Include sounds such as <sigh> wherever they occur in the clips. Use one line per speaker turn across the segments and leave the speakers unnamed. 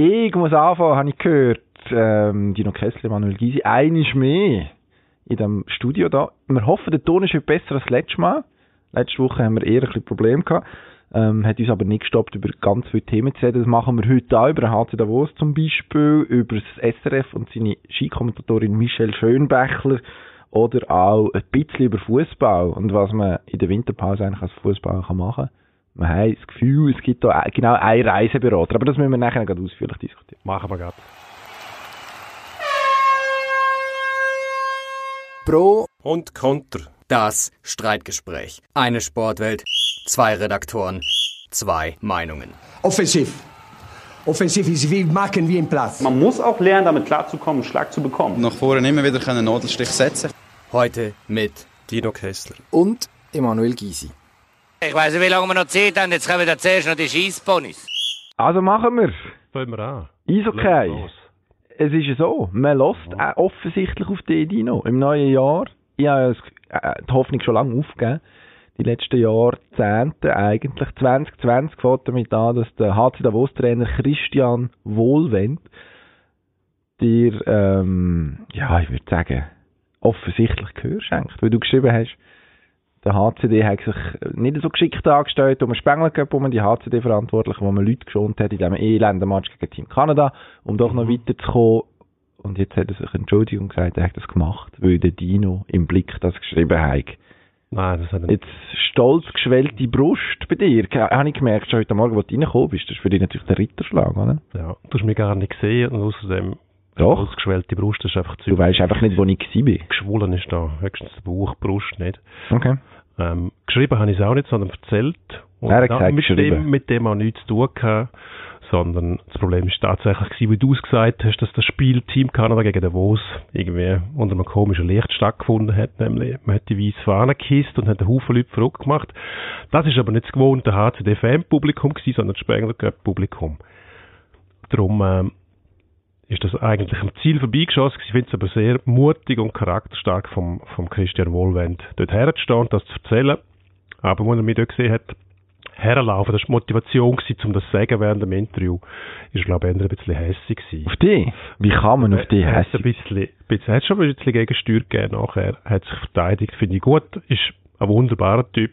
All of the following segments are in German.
Ich muss anfangen, habe ich gehört, ähm, Dino Kessler, Manuel Gysi, einiges mehr in dem Studio da. Wir hoffen, der Ton ist heute besser als letztes Mal. Letzte Woche haben wir eher ein bisschen Probleme gehabt. Ähm, hat uns aber nicht gestoppt, über ganz viele Themen zu reden. Das machen wir heute auch, über HC Davos zum Beispiel, über das SRF und seine Skikommentatorin Michelle Schönbächler oder auch ein bisschen über Fußball und was man in der Winterpause eigentlich als Fußballer machen kann. Wir haben das Gefühl, es gibt da genau einen Reiseberater, aber das müssen wir nachher gerade ausführlich diskutieren.
Machen wir gerade.
Pro
Und Konter.
das Streitgespräch. Eine Sportwelt, zwei Redaktoren, zwei Meinungen.
Offensiv. Offensiv ist wie machen wie im Platz.
Man muss auch lernen, damit klarzukommen, einen Schlag zu bekommen.
nach vorne immer wieder einen Nadelstich setzen
Heute mit
Dino Kessler.
und Emanuel Gysi.
Ich weiss nicht, wie lange wir noch Zeit haben. Jetzt kommen da zuerst noch die Scheissponys.
Also machen wir
Fangen wir an. Leg los.
Es ist ja so, man lässt auch offensichtlich auf die Dino. Im neuen Jahr, ich habe das- äh, die Hoffnung schon lange aufgegeben, die letzten Jahrzehnte eigentlich, 2020 fängt damit an, dass der HC Davos-Trainer Christian Wohlwend dir, ähm, ja, ich würde sagen, offensichtlich Gehör schenkt. Weil du geschrieben hast, der HCD hat sich nicht so geschickt angestellt, um einen Spengler gehabt, um die HCD-Verantwortlichen, wo man Leute geschont hat in diesem elenden Match gegen Team Kanada, um doch noch weiterzukommen. Und jetzt hat er sich Entschuldigung gesagt, er hat das gemacht, weil der Dino im Blick das geschrieben hat.
Nein, das hat er nicht.
Jetzt stolz geschwellte Brust bei dir. Habe ich gemerkt, schon heute Morgen, wo du reingekommen bist, das ist für dich natürlich der Ritterschlag, oder?
Ja, du hast mich gar nicht gesehen und außerdem
Doch.
ausgeschwellte Brust, das ist einfach zu
Du weißt einfach nicht, wo ich gewesen bin.
geschwollen ist da. Höchstens der Bauch, die Brust nicht.
Okay.
Ähm, geschrieben habe ich es auch nicht, sondern erzählt. Und
Er hat gesagt,
mit dem, mit dem auch nichts zu tun gehabt, sondern das Problem ist tatsächlich gewesen, wie du es gesagt hast, dass das Spiel Team Kanada gegen Davos irgendwie unter einem komischen Licht stattgefunden hat, nämlich man hat die weiße Fahne gehisst und hat einen Haufen Leute verrückt gemacht. Das ist aber nicht das gewohnte HCD-Fan-Publikum gewesen, sondern das Spengler Cup-Publikum. Darum ähm, ist das eigentlich am Ziel vorbeigeschossen. Ich finde es aber sehr mutig und charakterstark vom, vom Christian Wohlwend, dort herzustehen und das zu erzählen. Aber als er mich dort gesehen hat, herlaufen, das war die Motivation, gewesen, um das zu sagen während dem Interview, ist, glaube ich, eher ein bisschen hässig gewesen.
Auf dich? Wie kann man auf dich
Er hat ein
hässlich?
bisschen, bisschen, hat schon ein bisschen Gegensteuer gegeben nachher, hat sich verteidigt, finde ich gut, ist ein wunderbarer Typ,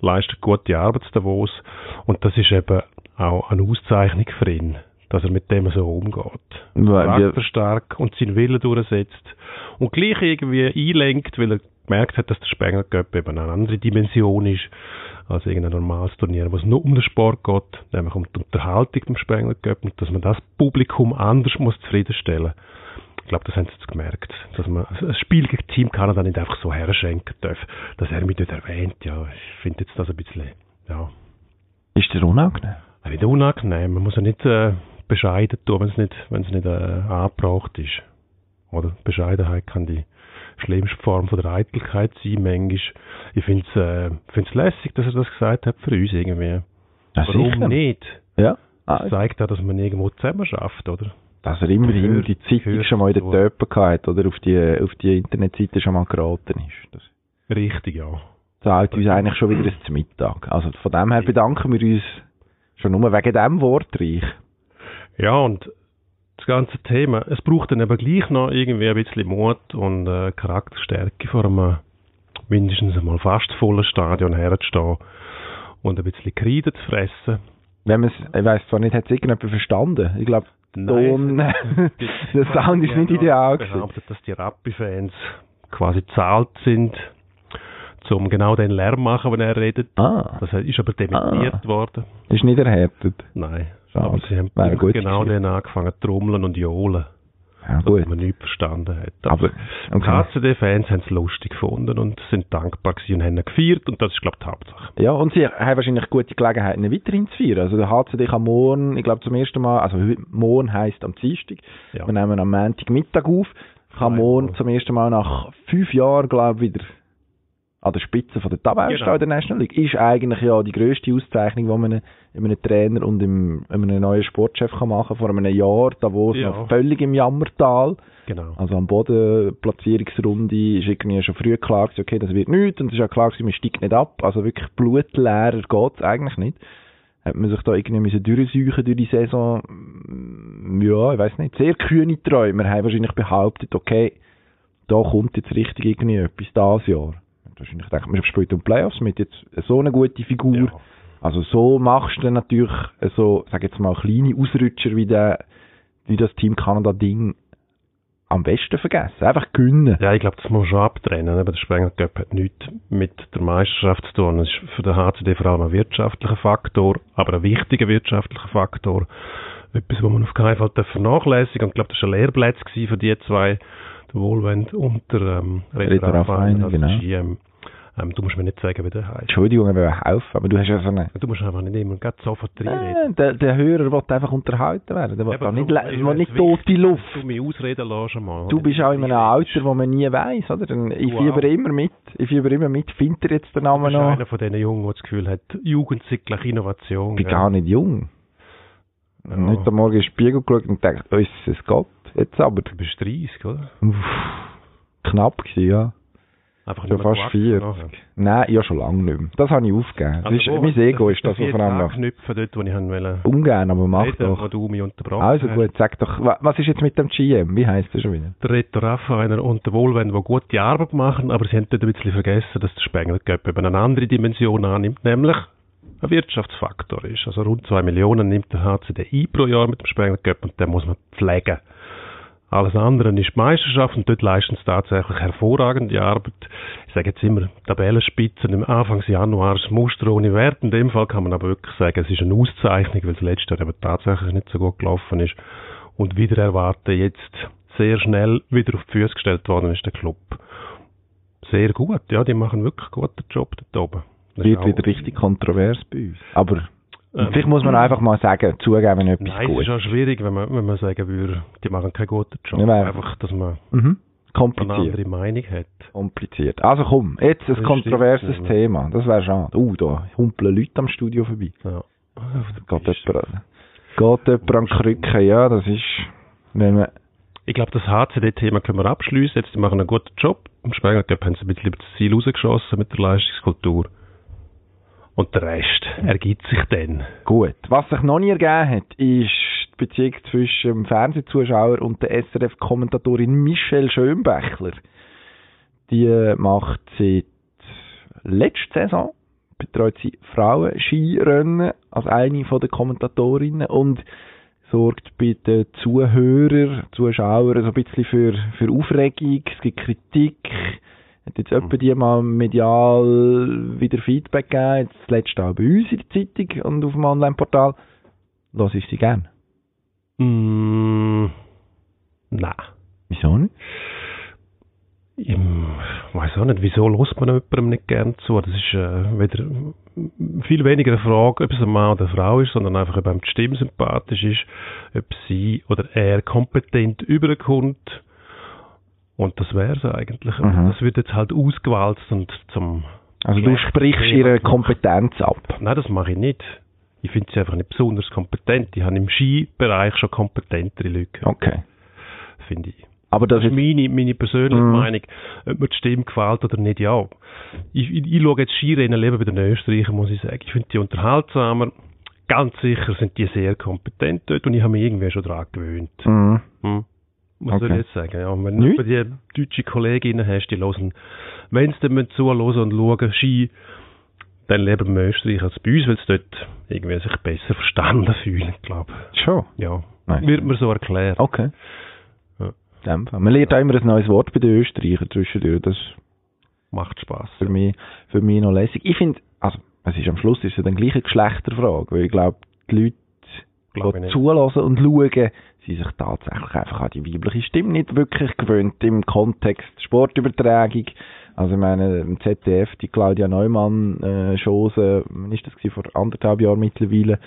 leistet gute Arbeit zu Davos und das ist eben auch eine Auszeichnung für ihn, dass er mit dem so umgeht. Charakterstark und seinen Willen durchsetzt und gleich irgendwie einlenkt, weil er gemerkt hat, dass der Spengler Cup eben eine andere Dimension ist als irgendein normales Turnier, wo es nur um den Sport geht, nämlich um die Unterhaltung beim Spengler Cup und dass man das Publikum anders muss zufriedenstellen. Ich glaube, das haben sie jetzt gemerkt, dass man ein Spiel gegen Team Kanada nicht einfach so herschenken darf, dass er mich dort erwähnt. Ja, ich finde jetzt das ein bisschen, ja,
Ist dir unangenehm?
nicht unangenehm. Man muss ja nicht äh, bescheiden tun, wenn es nicht, wenn es nicht äh, angebracht ist. Oder Bescheidenheit kann die schlimmste Form von der Eitelkeit sein, manchmal. Ich finde es äh, find's lässig, dass er das gesagt hat für uns irgendwie.
Ja,
Warum
sicher.
nicht?
Ja.
Das
Ah,
zeigt auch, dass man irgendwo zusammen schafft, oder?
dass er immerhin
Hör-
die Zeitung schon mal in der
du.
Töpe gehabt oder auf die, auf die Internetseite schon mal geraten ist. Das
Richtig, ja.
zahlt uns eigentlich schon wieder ein Mittag. Also von dem her bedanken wir uns schon nur wegen dem Wortreich.
Ja, und das ganze Thema, es braucht dann aber gleich noch irgendwie ein bisschen Mut und äh, Charakterstärke vor einem mindestens einmal fast vollen Stadion herzustehen und ein bisschen Kreide zu fressen.
Wenn man ich weiss zwar nicht, hat es irgendjemand verstanden. Ich glaube, <laughs> der Sound ist nicht ideal gewesen.
behauptet, dass die Rappi-Fans quasi zahlt sind, um genau den Lärm zu machen, wenn er redet.
Ah,
Das ist aber dementiert worden.
ist nicht erhärtet.
Nein. Aber sie haben
Wäre gut
genau den angefangen zu trommeln und johlen,
Ja, gut.
man nichts verstanden hat.
Aber,
Die
okay.
HCD-Fans haben es lustig gefunden und sind dankbar gewesen und haben ihn gefeiert und das ist, glaube ich, die Hauptsache.
Ja, und sie haben wahrscheinlich gute Gelegenheit, ihn weiterhin zu feiern. Also der HCD kann morgen, ich glaube zum ersten Mal, also morgen heisst am Dienstag,
Ja.
wir nehmen am Montagmittag auf, kann morgen zum ersten Mal nach fünf Jahren, glaube ich, wieder an der Spitze von der Tabelle
Genau.
der National League. Ist eigentlich ja die grösste Auszeichnung, die man einem, Trainer und einem, einem neuen Sportchef kann machen Vor einem Jahr, da wo es
Ja.
noch völlig im Jammertal,
Genau.
also am Boden, Platzierungsrunde, ist irgendwie schon früh klar gewesen, okay, das wird nichts, und es ist auch klar gewesen, man steigt nicht ab, also wirklich blutleerer geht es eigentlich nicht. Hat man sich da irgendwie müssen durchsuchen durch die Saison, ja, ich weiß nicht, sehr kühne Träumer haben wahrscheinlich behauptet, okay, da kommt jetzt richtig irgendwie etwas dieses Jahr. Wahrscheinlich denkt man, spielt um Playoffs mit jetzt so eine gute Figur.
Ja.
Also so machst du natürlich so, sag jetzt mal, kleine Ausrutscher wie, der, wie das Team Kanada-Ding am besten vergessen. Einfach gewinnen.
Ja, ich glaube, das muss man schon abtrennen. Aber der Spengler Cup hat nichts mit der Meisterschaft zu tun. Es ist für den HCD vor allem ein wirtschaftlicher Faktor, aber ein wichtiger wirtschaftlicher Faktor. Etwas, was man auf keinen Fall vernachlässigen darf. Und ich glaube, das war ein Lehrplatz für die zwei, der Wohlwend und der ähm,
Ritter Raffarin,
also
genau.
das ist, ähm, du musst mir nicht sagen, wie der heißt.
Entschuldigung, ich will helfen, aber du hast ja so eine...
Du musst einfach nicht immer gerade sofort reinreden.
Äh, der, der Hörer will einfach unterhalten werden. Der will auch nicht,
ist
will nicht
wichtig,
tote Luft.
Du mich ausreden lässt einmal.
Du bist auch in einem Alter, wo man nie weiss, oder? Dann, ich
Du
fieber immer mit. Ich fieber immer mit. Findet ihr jetzt den
Du
Namen
bist
noch?
einer von diesen Jungen, der das Gefühl hat, Jugend sei gleich Innovation.
Ich bin
gell?
gar nicht jung.
Ja.
Nicht am Morgen in den Spiegel geschaut und gedacht, oh, es geht. Jetzt aber.
Du bist 30, oder?
Uff, knapp gewesen, ja.
Einfach nicht mehr
fast
gewachsen
40.
nachher.
Nein, ja schon lange nicht mehr. Das habe ich aufgegeben. Das ist, mein Ego ist das, was
ich
vor allem
anknüpfen, dort, wo ich haben wollte.
Ungern, aber mach
reden, wo
doch.
du mich unterbrochen
Also gut, sag doch, wa- was ist jetzt mit dem GM? Wie heisst der schon wieder?
Der Reto Raffainer und der Wohlwend, die gute Arbeit machen, aber sie haben dort ein bisschen vergessen, dass der Spengler eben eine andere Dimension annimmt, nämlich ein Wirtschaftsfaktor ist. Also rund 2 Millionen nimmt der HCD ein pro Jahr mit dem Spengler und den muss man pflegen. Alles andere ist die Meisterschaft und dort leisten sie tatsächlich hervorragende Arbeit. Ich sage jetzt immer Tabellenspitzen im Anfang Januar ist Muster ohne Wert. In dem Fall kann man aber wirklich sagen, es ist eine Auszeichnung, weil das letzte Jahr eben tatsächlich nicht so gut gelaufen ist. Und wieder erwarten jetzt sehr schnell wieder auf die Füße gestellt worden ist der Club. Sehr gut, ja, die machen wirklich einen guten Job dort oben. Das
Wird wieder richtig kontrovers bei uns. Aber
Ähm,
vielleicht muss man einfach mal sagen, zugeben, wenn etwas
Nein, es
gut
ist auch schwierig, wenn man, wenn man sagen würde, die machen keinen guten Job.
Ja,
Einfach, dass man
Mhm.
eine andere Meinung hat.
Kompliziert. Also komm, jetzt ein
Das
kontroverses. Thema. Das wäre schade. Uh, da humpeln Leute am Studio vorbei.
Ja.
Geht jemand, geht jemand an die Krücke? Ja, das ist, wenn man,
Ich glaube, das HCD-Thema können wir abschließen. Jetzt, die machen einen guten Job. Im Spengler Cup haben sie ein bisschen über das Ziel rausgeschossen mit der Leistungskultur. Und der Rest ergibt sich dann.
Gut. Was sich noch nie ergeben hat, ist die Beziehung zwischen dem Fernsehzuschauer und der SRF-Kommentatorin Michelle Schönbächler. Die macht seit letzter Saison, betreut sie Frauen-Skirennen als eine der Kommentatorinnen und sorgt bei den Zuhörern, Zuschauern so ein bisschen für, für Aufregung, es gibt Kritik, hat jetzt etwa die mal medial wieder Feedback gegeben, jetzt letzte auch bei uns in der Zeitung und auf dem Online-Portal. Lass ich sie gern.
Mm, nein.
Wieso nicht?
Ich weiß auch nicht, wieso lässt man jemandem nicht gern zu? Das ist äh, wieder viel weniger eine Frage, ob es ein Mann oder eine Frau ist, sondern einfach, ob einem die Stimme sympathisch ist, ob sie oder er kompetent überkommt. Und das wäre es eigentlich.
Mhm.
Das wird jetzt halt ausgewalzt und zum...
Also du sprichst ihre Kompetenz ab.
Nein, das mache ich nicht. Ich finde sie einfach nicht besonders kompetent. Ich habe im Skibereich schon kompetentere Leute,
Okay.
finde ich.
Aber das
Das ist meine, meine persönliche
Mhm.
Meinung. Ob mir die Stimme gefällt oder nicht, ja. Ich, ich, ich schaue jetzt Skirennen lieber bei den Österreichern, muss ich sagen. Ich finde die unterhaltsamer. Ganz sicher sind die sehr kompetent dort und ich habe mich irgendwie schon daran gewöhnt.
Mhm.
Hm. Soll
Okay.
ich jetzt sagen? Ja, wenn
Nicht?
du die deutsche Kolleginnen hast, die hören, wenn sie dann zuhören und schauen, Ski, dann lieber im Österreich als bei uns, weil sie dort irgendwie sich besser verstanden fühlen, glaube
Schon.
ich. Ja.
Nein.
Wird mir so erklärt.
Okay.
Ja.
Man lernt auch immer ein neues Wort bei den Österreichern zwischendurch. Das
Macht Spaß.
für mich, für mich noch lässig. Ich finde, also, es ist am Schluss ist es dann gleich eine Geschlechterfrage, weil ich glaube, die Leute,
Glaube ich
die zulassen und schauen, sind sich tatsächlich einfach an die weibliche Stimme nicht wirklich gewöhnt im Kontext Sportübertragung. Also ich meine, im ZDF, die Claudia Neumann äh, Chose, ist das gewesen, vor anderthalb Jahren mittlerweile,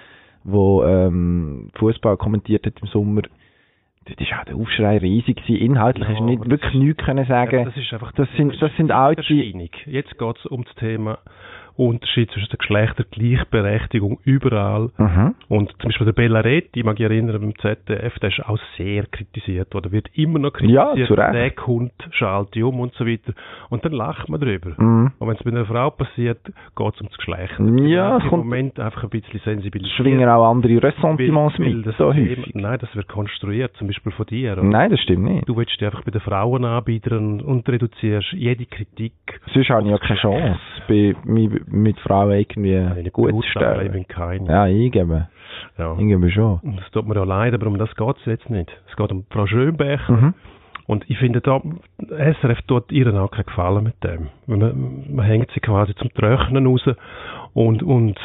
wo ähm, Fußball kommentiert hat im Sommer, dort ist auch der Aufschrei riesig gewesen. Inhaltlich
Ja,
hast du nicht wirklich
das-
nichts können sagen.
das ist einfach
das sind, das sind alte.
Jetzt geht es um das Thema Unterschied zwischen der Geschlechtergleichberechtigung überall.
Mhm.
Und zum Beispiel der Bellaretti, ich mag mich erinnern, beim ZDF, der ist auch sehr kritisiert oder wird immer noch
Ja,
kritisiert.
zu Recht.
Der Hund schalte um und so weiter. Und dann lacht man drüber.
Mhm.
Und wenn es bei einer Frau passiert, geht es ums Geschlecht.
Ja, es
im
kommt-
Moment einfach ein bisschen sensibilisiert.
Schwingen auch andere Ressentiments
Weil- weil
mit,
das
so
Thema-
häufig.
Nein, das wird konstruiert, zum Beispiel von dir. oder?
Nein, das stimmt nicht.
Du willst dich einfach bei den Frauen anbiedern und reduzierst jede Kritik.
Sonst habe ich ja keine Chance, bei, mit Frauen irgendwie gut zu
gute
stellen.
Ich bin keine.
Ja, ich gebe.
Ja.
Gebe schon.
Das tut mir ja leid, aber um das geht es jetzt nicht. Es geht um Frau Schönbecher.
Mhm.
Und ich finde, da, SRF tut ihren auch keinen Gefallen mit dem. Man, man hängt sie quasi zum Trocknen raus und, und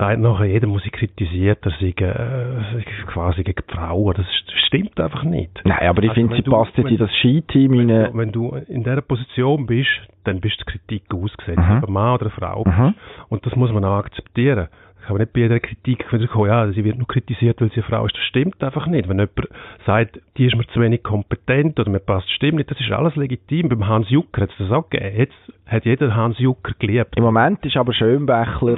sagt nachher, jeder muss sie kritisiert, er sei, äh, quasi gegen die Frauen. Das st- stimmt einfach nicht.
Nein, aber ich
Also
finde, sie
du-
passt jetzt in das Skiteam
Wenn
rein.
du, wenn du in dieser Position bist, dann bist du Kritik ausgesetzt,
Mhm.
ob ein Mann oder eine Frau.
Mhm.
Und das muss man auch akzeptieren. Ich kann nicht bei jeder Kritik kommen, ja, sie wird nur kritisiert, weil sie eine Frau ist. Das stimmt einfach nicht. Wenn jemand sagt, die ist mir zu wenig kompetent oder mir passt die Stimme nicht, das ist alles legitim. Beim Hans Jucker hat es das auch gegeben. Jetzt hat jeder Hans Jucker geliebt.
Im Moment ist aber Schönbächler,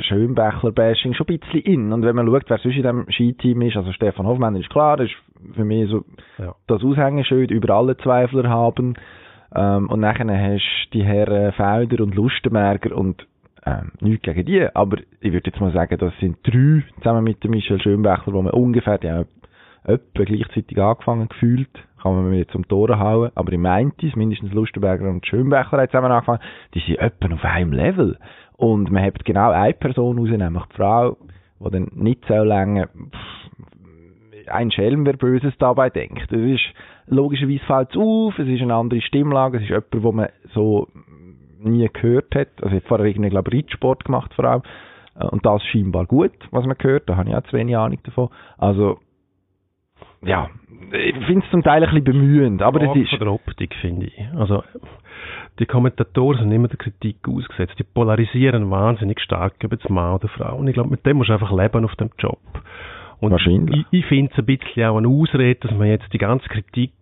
Schönbächler-Bashing schon ein bisschen in. Und wenn man schaut, wer sonst in diesem Skiteam ist, also Stefan Hoffmann ist klar, ist für mich so
Ja.
das Aushängeschild über alle Zweifler haben. Ähm, und nachher hast du die Herren Felder und Lustenberger und ähm, nichts gegen die, aber ich würde jetzt mal sagen, das sind drei, zusammen mit dem Michel Schönbächler, wo man ungefähr, die haben etwa gleichzeitig angefangen gefühlt, kann man mir jetzt um Ohren hauen, aber ich meinte es, mindestens Lustenberger und Schönbächler haben zusammen angefangen, die sind etwa auf einem Level. Und man hat genau eine Person raus, nämlich die Frau, die dann nicht so lange ein Schelm, wer Böses dabei denkt. Das ist, logischerweise fällt auf, es ist eine andere Stimmlage, es ist jemand, wo man so nie gehört hat. Also ich habe vorher irgendwie, glaube Reitsport gemacht vor allem. Äh, Und das scheinbar gut, was man gehört. Da habe ich auch zu wenig Ahnung davon. Also, ja, ich finde es zum Teil ein bisschen bemühend, aber das ist...
von der Optik, finde ich. Also, die Kommentatoren sind immer der Kritik ausgesetzt. Die polarisieren wahnsinnig stark über das Mann oder Frau. Und ich glaube, mit dem musst du einfach leben auf dem Job. Und
Wahrscheinlich.
Ich, ich finde es ein bisschen auch eine Ausrede, dass man jetzt die ganze Kritik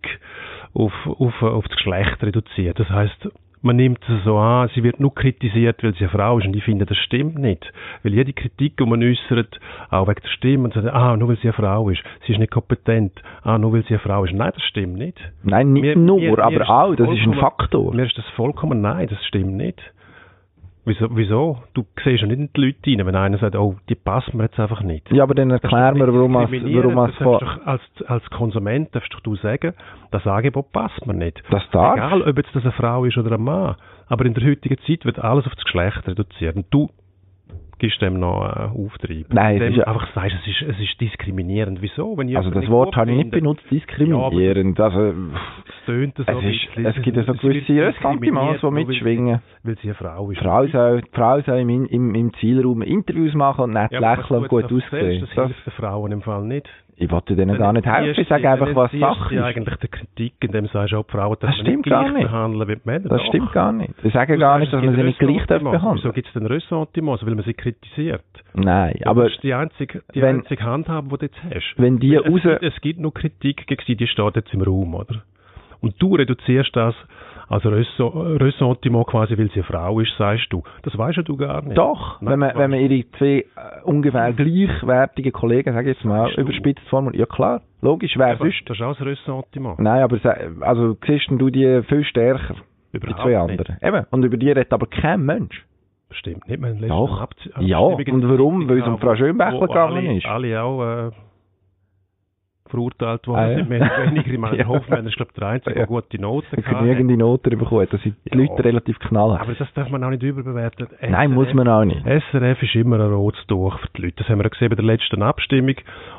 auf, auf, auf das Geschlecht reduziert. Das heißt, man nimmt es so an, sie wird nur kritisiert, weil sie eine Frau ist. Und ich finde, das stimmt nicht. Weil jede Kritik, die man äußert, auch wegen der Stimme, und sagt, ah, nur weil sie eine Frau ist, sie ist nicht kompetent, ah, nur weil sie eine Frau ist. Nein, das stimmt nicht.
Nein, nicht
Mir-
nur,
mir-
aber auch, das ist ein Faktor.
Mir ist das vollkommen nein, das stimmt nicht. Wieso? wieso? Du siehst ja nicht in die Leute rein, wenn einer sagt, oh, die passen mir jetzt einfach nicht.
Ja, aber dann
Das ist
erklär
doch
mir,
nicht
warum es, warum
darfst doch als, als Konsument darfst doch du sagen, das Angebot passt mir nicht.
Das darf.
Egal, ob jetzt das eine Frau ist oder ein Mann. Aber in der heutigen Zeit wird alles auf das Geschlecht reduziert. Und du gibst dem noch äh, Auftrieb.
Nein, es ist ja-
einfach sagst, es ist, es ist diskriminierend. Wieso? Wenn
Also das Wort habe ich nicht benutzt, diskriminierend. also,
Es tönt so
es,
ein
ist,
bisschen.
es gibt ja so gewisse Ressentiments, die
sie-
mitschwingen.
Weil sie eine Frau ist.
Frau soll, die Frau soll im, im, im Zielraum Interviews machen und nett
Ja,
lächeln und gut aussehen.
Das
Das,
hilft den Frauen im Fall nicht.
ich wollte denen gar nicht helfen, ich sage einfach, was Sache
ist.
ist.
eigentlich der Kritik, indem du sagst, auch die Frauen
Das
nicht
stimmt gar nicht.
behandeln wie Männer.
Das stimmt gar nicht. Ich sage
Du
gar nicht, dass man sie nicht gleich behandeln
Wieso gibt es denn Ressentiments? Weil man sie kritisiert.
Nein,
Aber das ist die einzige, die einzige Handhabe, die du jetzt hast.
wenn die raus...
es, gibt, es gibt nur Kritik gegen sie, die steht jetzt im Raum, oder? Und du reduzierst das als Ressentiment quasi, weil sie eine Frau ist, sagst du. Das weißt ja du gar nicht.
Doch,
Nein,
wenn man, wenn man ihre zwei äh, ungefähr gleichwertigen Kollegen, sage ich jetzt mal, überspitzt formuliert, ja klar, logisch, wer
du.
sonst?
Das ist auch ein Ressentiment.
Nein, aber also siehst du die viel stärker, die
Überhaupt
zwei
nicht.
anderen. Eben, und über die redet aber kein Mensch.
Stimmt nicht. Wir haben letztens
Doch. Ja, und warum? Weil es um Frau Schönbächler gegangen
alle,
ist.
Alle auch äh, verurteilt worden
Ah, ja.
sind. Wir haben weniger. Ich <laughs> meine,
Ja.
Hoffmann ist, glaube ich, der Einzige,
Ja.
der gute Noten
Eine
gehabt hat.
genügende Noten bekommen, da sind die
Ja.
Leute relativ knallhart.
Aber das darf man auch nicht überbewerten.
Nein,
SRF
muss man auch nicht.
SRF ist immer ein rotes Tuch für die Leute. Das haben wir ja gesehen bei der letzten Abstimmung.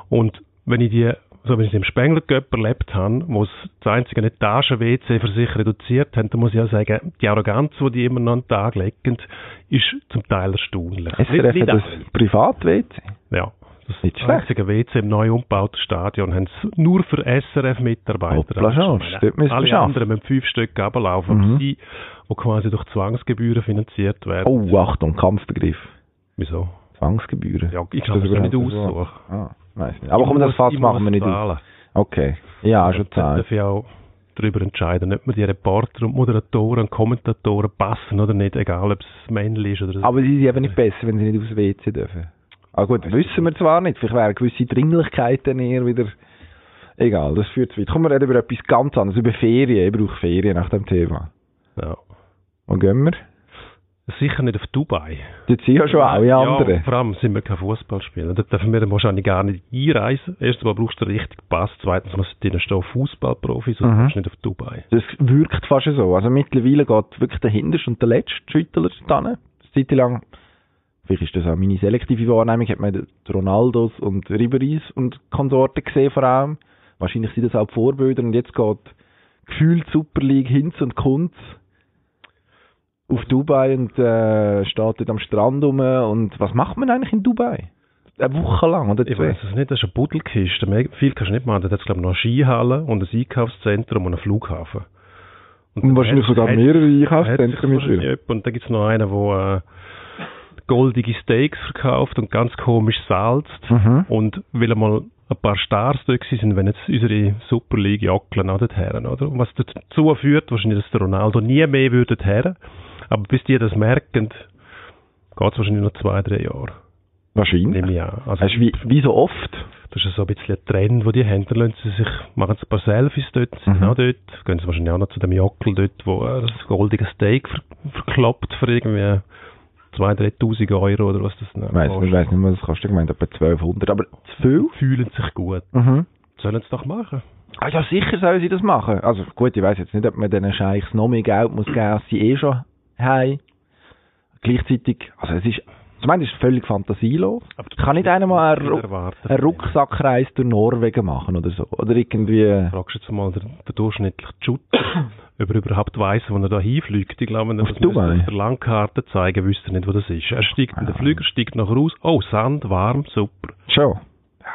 Und wenn ich die, so wie ich es im Spengler Cup erlebt habe, wo es das einzige Etagen-WC für sich reduziert haben, dann muss ich auch sagen, die Arroganz, die die immer noch an den Tag legen, ist zum Teil erstaunlich.
SRF hat das
alle.
Privat-WC.
Ja. Das
Nicht
ist
schlecht.
das einzige WC im neu umgebauten Stadion. Haben sie nur für SRF-Mitarbeiter. Alle anderen müssen fünf Stück runterlaufen.
Mhm.
Aber sie, die quasi durch Zwangsgebühren finanziert werden.
Oh, Achtung, Kampfbegriff.
Wieso?
Zwangsgebühren.
Ja, ich
Ist
kann das nicht
so?
aussuchen.
Ah, weiss nicht. Aber komm, das Fass machen wir nicht
zahlen.
Okay. Ja, schon zahlen.
darf ich auch darüber entscheiden, ob mir die Reporter und Moderatoren und Kommentatoren passen oder nicht, egal ob es männlich ist oder
Aber sie sind eben nicht besser, wenn sie nicht aufs WC dürfen. Ah gut, wissen wir zwar nicht. Vielleicht wären gewisse Dringlichkeiten eher wieder... Egal, das führt zu weit. Kommen wir reden über etwas ganz anderes, über Ferien. Ich brauche Ferien nach dem Thema.
Ja.
Wo gehen wir?
Sicher nicht auf Dubai.
Dort sind ja schon alle
Ja,
anderen.
vor allem sind wir kein Fußballspieler. Da dürfen wir dann wahrscheinlich gar nicht einreisen. Erstens mal brauchst du den richtigen Pass. Zweitens muss drin stehen Fußballprofis und
Mhm.
du kannst nicht auf Dubai.
Das wirkt fast so. Also mittlerweile geht wirklich der Hinterste und der Letzte Schüttler dann. Eine Zeit lang, vielleicht ist das auch meine selektive Wahrnehmung, hat man die Ronaldos und Riberis und Konsorten gesehen vor allem. Wahrscheinlich sind das auch die Vorbilder und jetzt geht gefühlt Super League Hinz und Kunz auf Dubai und äh, steht dort am Strand rum und was macht man eigentlich in Dubai? Eine Woche lang oder
Ich weiß es nicht, das ist eine Buddelkiste. Mehr- Viel kannst du nicht machen. Da hat es, glaube ich, noch eine Schiehalle und ein Einkaufszentrum und einen Flughafen.
Und
dann
wahrscheinlich sogar mehrere Einkaufszentren.
Und dann gibt es noch einen, der äh, goldige Steaks verkauft und ganz komisch salzt.
Mhm.
Und weil einmal ein paar Stars dort gewesen sind, wenn jetzt unsere Super League jackeln auch dorthin, oder? Und was dazu führt, wahrscheinlich, dass der Ronaldo nie mehr würde dorthin. Aber bis die das merken, geht es wahrscheinlich noch zwei, drei Jahre.
Wahrscheinlich.
Nehme ich an. Also,
wie, wie so oft?
das ist so ein bisschen ein Trend, wo die lassen sie sich, machen sie ein paar Selfies dort, sind
Mhm.
auch dort. Gehen sie wahrscheinlich auch noch zu dem Jockel dort, wo das goldige Steak ver verkloppt für irgendwie 2'000, 3'000 Euro oder was das
Ich weiss, ich weiss nicht mehr, was das kostet. Ich gemeint, etwa 1200. Aber zu viel?
Fühlen sich gut.
Mhm.
Sollen sie doch machen.
Ah ja, sicher sollen sie das machen. Also gut, ich weiss jetzt nicht, ob man diesen Scheichs noch mehr Geld muss geben, als sie eh schon haben. Gleichzeitig, also es ist, zumindest ist es völlig fantasielos.
Aber du
Kann nicht einer mal einen, Ru einen Rucksackreis durch Norwegen machen oder so? Oder irgendwie...
Fragst jetzt mal der, der durchschnittliche Shooter, <coughs> ob er überhaupt weiss, wo er da hinfliegt. Ich glaube, wenn er das auf der Landkarte zeigen, wüsste er nicht, wo das ist. Er steigt in den
Ah.
Flüger, steigt nachher raus. Oh, Sand, warm, super.
Schon.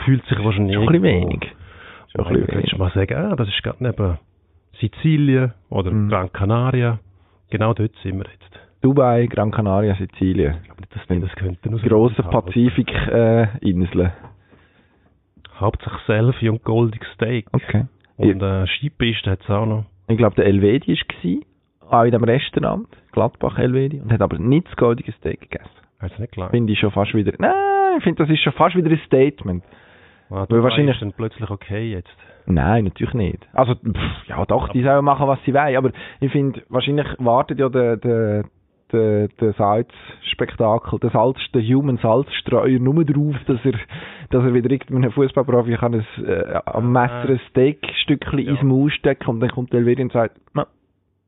Fühlt sich wahrscheinlich
Schon ein bisschen wenig. Schon ein bisschen
du
wenig.
mal sagen, ah, das ist gerade neben Sizilien oder
Mhm.
Gran Canaria. Genau dort sind wir jetzt.
Dubai, Gran Canaria, Sizilien.
Ich glaube nicht, dass die das könnten.
Die grossen Pazifik-Inseln.
Hauptsache Selfie und goldig Steak.
okay.
Und äh, Skipiste hat es auch noch.
Ich glaube, der Elvedi war auch in dem Restaurant, Gladbach Elvedi, und hat aber nicht das goldige Steak gegessen.
Weiß nicht klar.
Finde ich schon fast wieder... Nein, ich finde, das ist schon fast wieder ein Statement.
Ah,
weil wahrscheinlich-
ist dann plötzlich okay jetzt.
Nein, natürlich nicht. Also, pff, ja doch, die sollen machen, was sie wollen, aber ich finde, wahrscheinlich wartet ja der, der, der, der Salzspektakel, der, Salz, der Human Salzstreuer nur darauf, dass er, dass er wieder irgendeinem Fußballprofi kann ein, äh, am Messer ein Steakstückchen
Ja.
ins Maul stecken und dann kommt der wieder und sagt, «Na,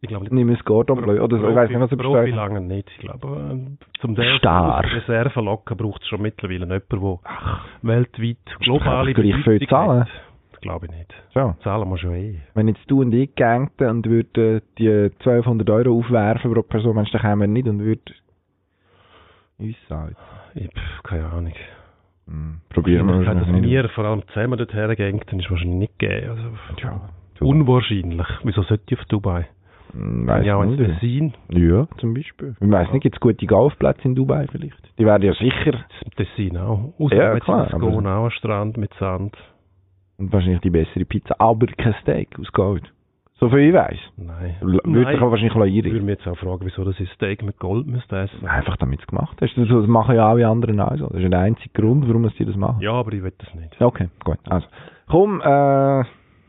Ich glaube nicht.
nimm ein Gordon Bleu. Oder so, ich weiß nicht, was er
Profi
bestellt.
lange nicht. Ich glaube, äh, zum der
Star.
Reserve locken braucht es schon mittlerweile jemanden, der weltweit globale Bedeutung hat. Das glaube ich nicht.
So.
Zahlen wir schon eh.
Wenn jetzt du und ich gängten und würden die 1200 Euro aufwerfen pro Person, meinst du, dann kämen wir nicht und würden uns sagen.
Ich, keine Ahnung.
Hm, probieren wir
dass
wahrscheinlich nicht.
wir vor allem zusammen dorthin gehen, dann ist wahrscheinlich nicht gegeben. Also,
Ja,
unwahrscheinlich. Wieso sollte ich auf Dubai?
Hm,
Weiss ja,
nicht.
Tessin.
Ja, zum Beispiel. Ich weiss nicht, gibt es gute Golfplätze in Dubai vielleicht? Die werden ja sicher
Das Tessin auch.
Ja,
Außer
klar,
jetzt
aber-
gehen auch ein Strand mit Sand.
Und wahrscheinlich die bessere Pizza, aber kein Steak aus Gold. So viel ich weiss.
Nein.
Würde ich wahrscheinlich noch
Ich würde
einrichten.
mich jetzt auch fragen, wieso das ist Steak mit Gold müsste essen.
Einfach damit es gemacht hast. Das, machen ja alle anderen auch so. Das ist der einzige Grund, warum sie das machen.
Ja, aber ich will das nicht.
Okay, gut. Also, komm, äh,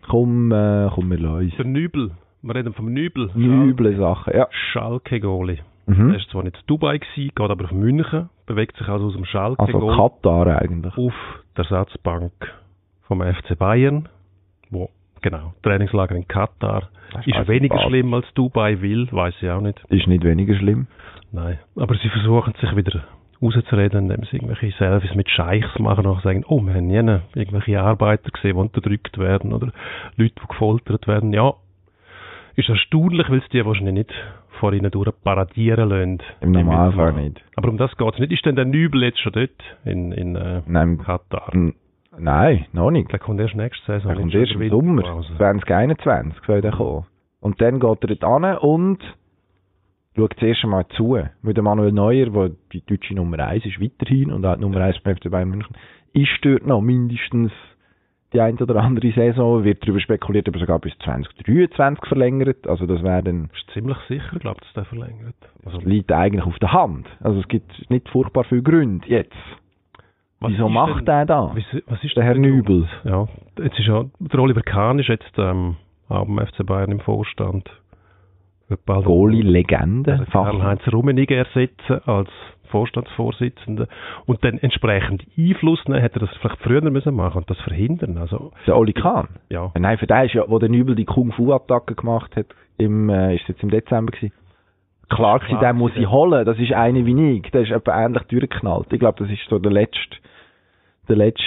komm, äh, komm, wir lassen
Der Nübel. Wir reden vom Nübel.
Üble Sachen, ja.
Schalke-Goli.
Mhm.
Er ist zwar nicht in Dubai gewesen, geht aber auf München, bewegt sich also aus dem
Also
Schalke-Goli
Katar eigentlich.
auf der Ersatzbank vom FC Bayern, wo, genau, Trainingslager in Katar.
Das
Ist weniger
ich
schlimm als Dubai will, weiß ich auch nicht.
Ist nicht weniger schlimm.
Nein. Aber sie versuchen sich wieder rauszureden, indem sie irgendwelche Selfies mit Scheichs machen und sagen, oh, wir haben nie irgendwelche Arbeiter gesehen, die unterdrückt werden oder Leute, die gefoltert werden. Ja, ist erstaunlich, weil es die wahrscheinlich nicht vor ihnen durch paradieren lassen.
Im Normalfall nicht.
Aber um das geht es nicht. Ist denn der Nübel jetzt schon dort in, in äh,
Nein,
Katar?
Nein, noch nicht.
Der kommt erst nächste Saison.
Er kommt erst im Sommer,
Winterpause.
2021 soll der kommen. Und dann geht er dort hin und schaut zuerst einmal zu. Weil der Manuel Neuer, der die deutsche Nummer 1 ist, weiterhin und auch die Nummer 1 beim FC Bayern München, ist dort noch mindestens die eine oder andere Saison. Wird darüber spekuliert, ob er sogar bis 2023 verlängert. Also das wäre dann,
Ist ziemlich sicher, glaube ich, dass der verlängert. Also,
liegt eigentlich auf der Hand. Also es gibt nicht furchtbar viele Gründe jetzt.
Was
Wieso macht
denn-
der da?
Was, ist
Der Herr? Nübel.
Ja, jetzt ist ja, der Oliver Kahn ist jetzt ähm, auch beim FC Bayern im Vorstand. Wird bald
Goalie-Legende.
also Karl-Heinz Rummenigge ersetzen als Vorstandsvorsitzender und dann entsprechend Einfluss nehmen, hätte er das vielleicht früher müssen machen und das verhindern. Also,
Der Oli Kahn.
ja.
Nein, für den ist ja, wo der Nübel die Kung-Fu-Attacke gemacht hat, im, äh, ist es jetzt im Dezember gewesen. Klar gewesen,
klar
den muss ich holen. Das ist eine wie ich. Der ist etwa ähnlich durchgeknallt. Ich glaube, das ist so der letzte, der letzte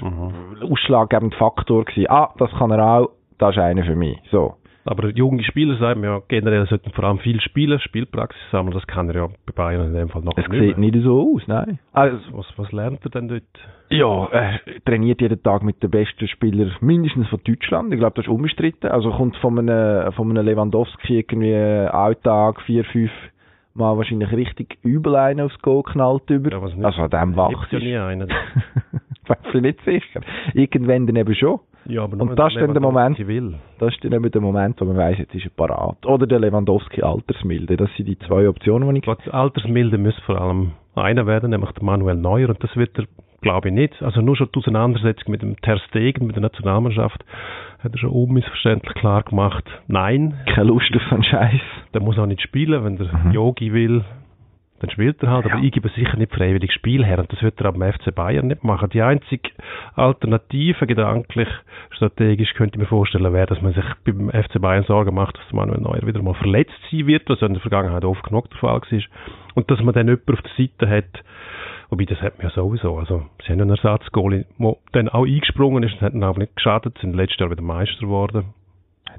Mhm.
ausschlaggebende Faktor gewesen. Ah, das kann er auch. Das ist einer für mich. So.
Aber junge Spieler sagen ja generell sollten vor allem viel spielen, Spielpraxis sammeln. Das kann er ja bei Bayern in dem Fall noch
Es
nicht
sieht
mehr.
nicht so aus, nein. Also,
Was, was lernt er denn dort?
Ja, er trainiert jeden Tag mit den besten Spielern, mindestens von Deutschland. Ich glaube, das ist unbestritten. Also kommt von einem, von einem Lewandowski irgendwie Alltag vier, fünf Mal wahrscheinlich richtig übel einen aufs Goal knallt über.
Ja,
also an dem
Gibt's
wacht
ja nie einen. <laughs>
Weiß ich nicht sicher. Irgendwann dann eben schon.
Ja, aber
Und das ist dann der Moment-
Will.
Das ist dann eben der Moment, wo man weiss, jetzt ist er parat. Oder der Lewandowski Altersmilde. Das sind die zwei Optionen, die ich
Gott, Altersmilde müsste vor allem einer werden, nämlich der Manuel Neuer. Und das wird er, glaube ich, nicht. Also nur schon die Auseinandersetzung mit dem Ter Stegen, mit der Nationalmannschaft, hat er schon unmissverständlich klar gemacht. Nein,
keine Lust auf so einen Scheiß.
der muss auch nicht spielen. Wenn der
Mhm.
Yogi will, dann spielt er halt. Aber ich gebe sicher nicht freiwillig Spiel her. Und das wird er am FC Bayern nicht machen. Die einzige Alternative, gedanklich, strategisch, könnte ich mir vorstellen, wäre, dass man sich beim FC Bayern Sorgen macht, dass Manuel Neuer wieder mal verletzt sein wird, was in der Vergangenheit oft genug der Fall war. Und dass man dann jemanden auf der Seite hat, Wobei, das hat man ja sowieso. Also, sie haben einen Ersatzgoalie, der dann auch eingesprungen ist und hat dann auch nicht geschadet, sind letztes Jahr wieder Meister geworden.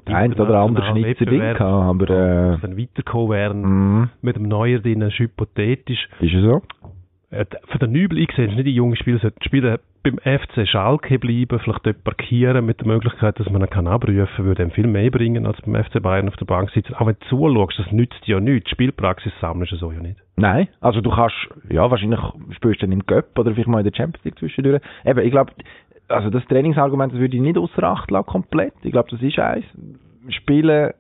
Der eine oder andere Schnitzer drin gehabt, aber äh,
Dass dann weitergekommen wären
mh,
mit dem Neuer drin, ist hypothetisch.
ist es so?
Äh, Für den Nübel eingesehen, nicht die jungen Spieler sollten spielen, beim FC Schalke bleiben, vielleicht dort parkieren mit der Möglichkeit, dass man ihn kann abrufen würde ihm viel mehr bringen als beim FC Bayern auf der Bank sitzen. Auch wenn du zuschaust, das nützt ja nichts. Spielpraxis sammelst du so ja nicht.
Nein, also du kannst, ja, wahrscheinlich spielst du dann im Cup oder vielleicht mal in der Champions League zwischendurch. Eben, ich glaube, also das Trainingsargument das würde ich nicht außer Acht lassen, komplett. Ich glaube, das ist eins. Spielen,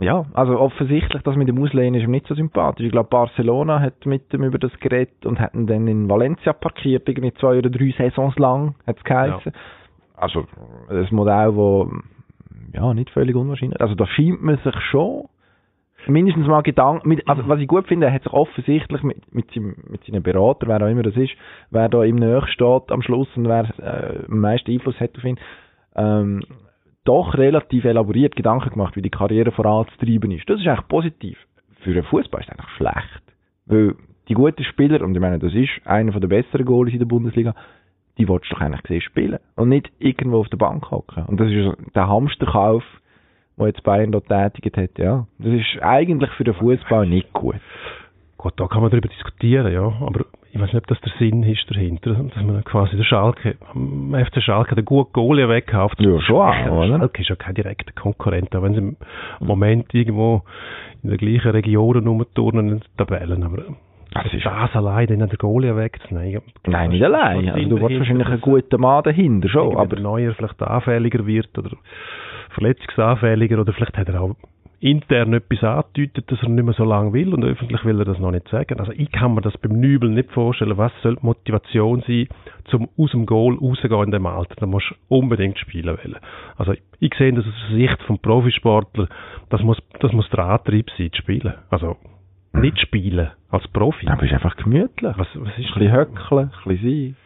ja, also offensichtlich, das mit dem Auslehnen ist ihm nicht so sympathisch. Ich glaube, Barcelona hat mit ihm über das geredet und hat ihn dann in Valencia parkiert, irgendwie zwei oder drei Saisons lang, hat es geheißen. Also, das Modell, wo, ja, nicht völlig unwahrscheinlich, also da scheint man sich schon mindestens mal Gedanken, also was ich gut finde, er hat sich offensichtlich mit, mit, seinem, mit seinen Beratern, wer auch immer das ist, wer da ihm näher steht am Schluss und wer äh, am meisten Einfluss hat auf ihn, ähm, doch relativ elaboriert Gedanken gemacht, wie die Karriere voranzutreiben ist. Das ist eigentlich positiv. Für den Fußball ist es eigentlich schlecht. Weil die guten Spieler, und ich meine, das ist einer der besseren Goalies in der Bundesliga, die willst du doch eigentlich sehen spielen. Und nicht irgendwo auf der Bank hocken. Und das ist der Hamsterkauf, den jetzt Bayern dort tätigt hat, ja. Das ist eigentlich für den Fußball nicht gut.
Gut, da kann man darüber diskutieren, ja. Aber ich weiß nicht, ob das der Sinn ist dahinter, dass man quasi der Schalke, am FC Schalke den guten Goalie wegkauft.
Ja, schon auch, oder?
Schalke ist ja kein direkter Konkurrent, auch wenn sie im Moment irgendwo in der gleichen Region rumturnen in den Tabellen. Aber
Das
das,
ist-
das allein, den der Goalie wegzunehmen.
Nein, nicht allein. Also du willst wahrscheinlich einen guten Mann dahinter schon,
aber Neuer vielleicht anfälliger wird oder verletzungsanfälliger oder vielleicht hat er auch intern etwas angedeutet, dass er nicht mehr so lange will und öffentlich will er das noch nicht sagen. Also ich kann mir das beim Nübel nicht vorstellen, was soll die Motivation sein, zum aus dem Goal rauszugehen in dem Alter. Da musst du unbedingt spielen wollen. Also ich sehe das aus der Sicht vom Profisportler, das muss, das muss der Antrieb sein, zu spielen. Also nicht spielen als Profi.
aber es ist einfach gemütlich.
Was, was
Ein
ist
bisschen höckeln, ein bisschen sein.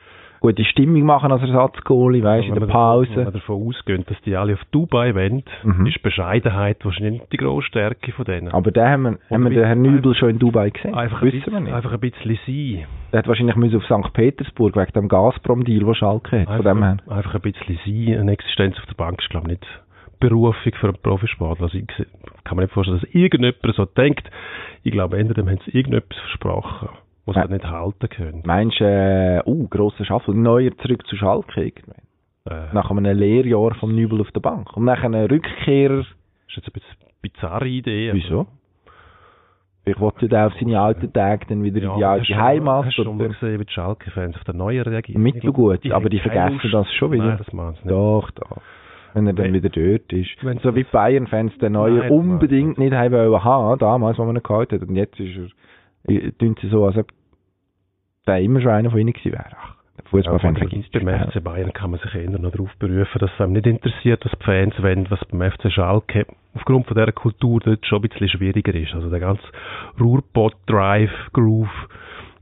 Gute Stimmung machen als Ersatzgoalie, weißt du, in der
davon- Wenn
Pause.
davon ausgehen, dass die alle auf Dubai wollen,
Mhm.
ist Bescheidenheit wahrscheinlich nicht die grosse Stärke von denen.
Aber den haben wir, haben wir den Herrn Nübel schon in Dubai gesehen.
einfach, ein bisschen, einfach ein bisschen sein.
Der hat wahrscheinlich müssen auf St. Petersburg wegen dem Gazprom-Deal, den Schalke hat. Von dem her.
Einfach, einfach ein bisschen sein. Eine Existenz auf der Bank ist, glaube ich, nicht Berufung für einen Profisportler. Also ich kann mir nicht vorstellen, dass irgendjemand so denkt. Ich glaube, entweder haben sie irgendetwas versprochen, was
Ja.
sie nicht halten können.
Meinst du, äh, uh, grosser Schaffel, neuer zurück zu Schalke irgendwann?
Äh,
Nach einem Lehrjahr vom Nübel auf der Bank. Und nach einem Rückkehrer,
ist jetzt ein bisschen bizarre Idee.
wieso? Ich wollte ja auf seine alten Tage dann wieder in die alte Heimat.
Hast du schon mal gesehen, wie die Schalke-Fans auf den Neuen reagieren?
Mittelgut, aber die vergessen
Lust.
das schon wieder.
Nein, das machen sie nicht.
Doch, doch. Wenn er dann wieder dort ist.
wenn
so wie Bayern-Fans den neuen
das
unbedingt nicht haben wollen haben, damals, wo man ihn gehalten hat. Und jetzt ist er, tun sie so, als ob der immer schon einer von ihnen gewesen wäre.
Ja,
Fußballfan
aber
vergisst
beim. FC Bayern kann man sich eher noch darauf berufen, dass es einem nicht interessiert, was die Fans wollen, was beim FC Schalke aufgrund von dieser Kultur dort schon ein bisschen schwieriger ist. Also der ganze Ruhrpott-Drive-Groove,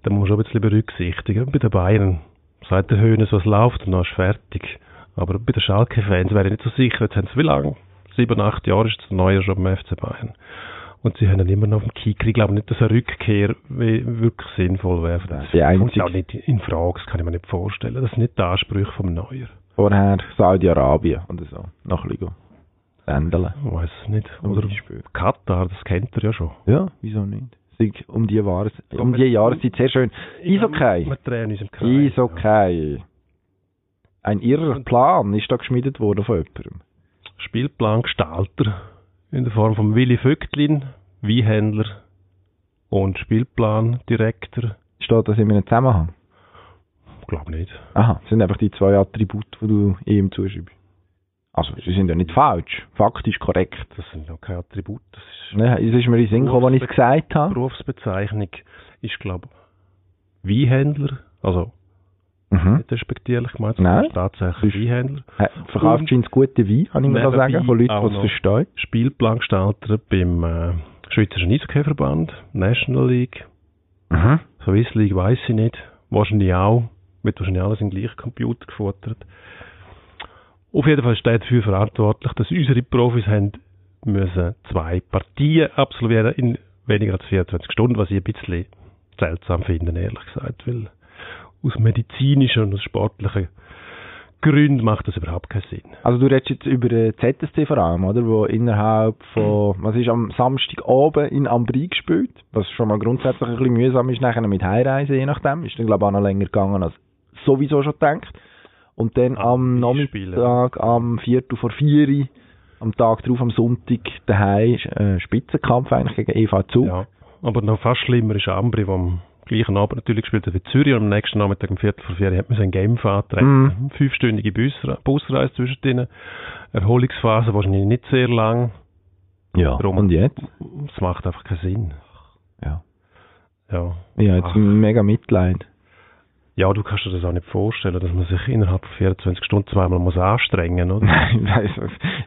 den muss man schon ein bisschen berücksichtigen. Bei den Bayern sagt der Höhnes, was läuft und dann ist fertig. Aber bei den Schalke-Fans wäre ich nicht so sicher, jetzt haben sie wie lange? Sieben, acht Jahre ist der Neue schon beim FC Bayern. Und sie haben immer noch auf dem Kicker. Ich glaube nicht, dass eine Rückkehr wirklich sinnvoll wäre.
Das die
kommt
einzige-
auch nicht in Frage, das kann ich mir nicht vorstellen. Das sind nicht die Ansprüche vom Neuer.
Vorher Saudi-Arabien oder so. Ein bisschen sändeln.
Ich weiß es nicht. Oder. Katar, das kennt er ja schon.
Ja, wieso nicht? Um die, Jahres um die Jahreszeit sehr schön. Ist okay.
Wir drehen uns im Kreis.
Ist okay. Ein irrer Plan ist da geschmiedet worden von jemandem.
Spielplangestalter in der Form von Willy Vögtlin, Weinhändler und Spielplandirektor.
Steht das in einem Zusammenhang?
Ich glaube nicht.
Aha, das sind einfach die zwei Attribute, die du ihm zuschreibst. Also, sie sind ja nicht falsch. Faktisch korrekt.
Das sind noch keine Attribute. Das ist
Ne, es ist mir in Sinn gekommen, als ich es gesagt habe.
Berufsbezeichnung ist, glaube ich, Weinhändler. Also,
Mhm.
nicht respektierlich gemeint,
Nein.
sondern tatsächlich
Ist-
Weinhändler.
Äh, Verkauft scheint gute Wein, kann ich
Nebenbei
sagen, von Leuten, die es verstehen.
Spielplangestalter beim äh, Schweizerischen Eishockeyverband, National League,
Mhm.
Swiss League weiß ich nicht, wahrscheinlich auch, wird wahrscheinlich alles im gleichen Computer gefuttert. Auf jeden Fall steht dafür verantwortlich, dass unsere Profis haben müssen zwei Partien absolvieren in weniger als 24 Stunden, was ich ein bisschen seltsam finde, ehrlich gesagt, weil aus medizinischen und aus sportlichen Gründen macht das überhaupt keinen Sinn.
Also du redest jetzt über den ZSC vor allem, oder? Wo innerhalb von, was ist am Samstag oben in Ambri gespielt, was schon mal grundsätzlich ein bisschen mühsam ist, nachher mit Heimreisen, je nachdem. Ist dann glaube ich auch noch länger gegangen als sowieso schon gedacht. Und dann
Ah,
am. Nachmittag, am Viertel vor vier, am Tag drauf, am Sonntag, daheim, äh, Spitzenkampf eigentlich gegen EV Zug.
Ja, aber noch fast schlimmer ist Ambri, am gleichen Abend natürlich gespielt hat wie Zürich und am nächsten Nachmittag um Viertel vor vier hat man sein Game antreten.
Mhm.
Fünfstündige Busre Busreise zwischen denen. Erholungsphase wahrscheinlich nicht sehr lang.
Ja.
Drum.
Und jetzt?
Es macht einfach keinen Sinn.
Ja.
Ja.
Ja, jetzt
Ach.
mega Mitleid.
Ja, du kannst dir das auch nicht vorstellen, dass man sich innerhalb von 24 Stunden zweimal muss anstrengen, oder? <laughs>
Nein,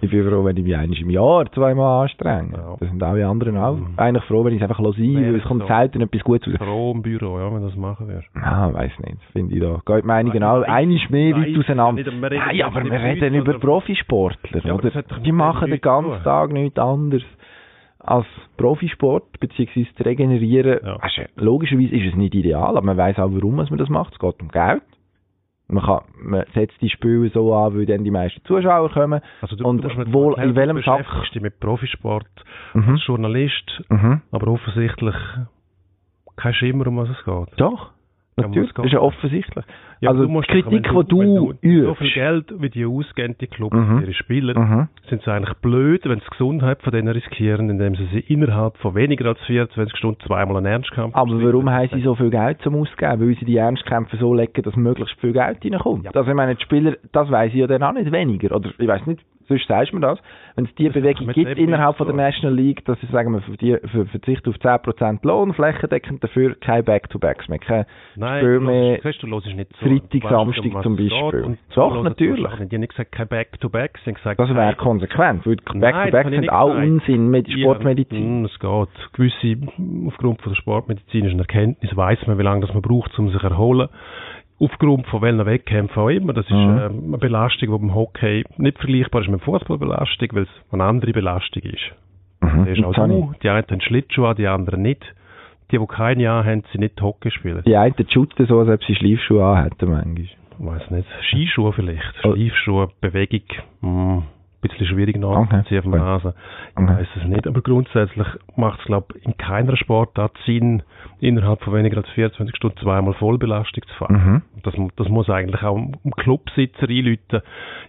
ich bin froh, wenn ich mich einmal im Jahr zweimal anstrenge.
Ja.
Das sind alle anderen auch.
Mhm.
Eigentlich froh, wenn ich es einfach sein,
Wäre
weil es kommt
so.
selten etwas Gutes raus.
Froh im Büro, ja, wenn du das machen wirst.
Ah, weiss nicht, finde ich da. Geht die Meinungen
Nein,
auch
nein,
einiges mehr
nein,
weit auseinander. Nein,
nicht
aber wir
die
reden über Profisportler,
Ja, aber
oder? Die machen den ganzen. Tag nichts anderes als Profisport, beziehungsweise zu regenerieren.
Ja.
Du, logischerweise ist es nicht ideal, aber man weiß auch, warum man das macht. Es geht um Geld. Man, kann, man setzt die Spiele so an, weil dann die meisten Zuschauer kommen.
Also du,
Und
du mir
wohl in welchem
beschäftigst dich mit Profisport
Mhm.
als Journalist,
Mhm.
aber offensichtlich kein Schimmer, um was es geht.
Doch, natürlich. das ist ja offensichtlich.
Ja,
also
du
die Kritik, die du,
wenn So viel. Geld, wie die ausgeben, die Clubs,
Mhm.
ihre Spieler,
Mhm.
sind sie eigentlich blöd, wenn sie die Gesundheit von denen riskieren, indem sie sie innerhalb von weniger als 24 Stunden zweimal einen Ernstkampf
Aber
bestreiten.
warum haben sie so viel Geld zum Ausgeben? Weil sie die Ernstkämpfe so legen, dass möglichst viel Geld reinkommt.
Ja.
Also ich meine, die Spieler, das weiss ich ja dann auch nicht weniger. Oder ich weiß nicht, sonst sagst du mir das. Wenn es die
Das hat
Bewegung gibt innerhalb von der. National League, dass sie sagen, wir für die, Verzicht auf 10% Lohn, flächendeckend dafür kein Back-to-Backs mehr, kein
Nein,
Spiel
du
mehr.
hörst, du hörst nicht so.
Freitag, Samstag
um
zum Beispiel. Doch, natürlich.
Die haben nicht gesagt, kein Back-to-Back, sie haben gesagt,
Das wäre
nein,
konsequent, weil Back-to-Backs sind auch. Unsinn mit Sportmedizin.
mm, Es geht. Gewisse, aufgrund von der sportmedizinischen Erkenntnis weiß man, wie lange das man braucht, um sich zu erholen. Aufgrund von welchen Wettkämpfen auch immer. Das ist
Mhm.
ähm, eine Belastung, die beim Hockey nicht vergleichbar ist mit Fußballbelastung, weil es eine andere Belastung ist.
Mhm.
Das ist auch du. Die einen haben Schlittschuhe, die anderen nicht. Die, die keine haben, sind nicht Hockey spielen.
Die einen shooten so, als ob sie Schleifschuhe anhätten manchmal.
Ich weiß nicht. Skischuhe vielleicht.
Oh.
Schleifschuhe, Bewegung. Mm. Bisschen schwierig nachzuziehen auf dem
Okay.
Rasen. Ich
Okay.
weiß es nicht, aber grundsätzlich macht es, glaube ich, in keiner Sportart Sinn, innerhalb von weniger als 24 Stunden zweimal Vollbelastung zu fahren.
Mhm.
Das, das muss eigentlich auch dem Clubsitzer einleuchten,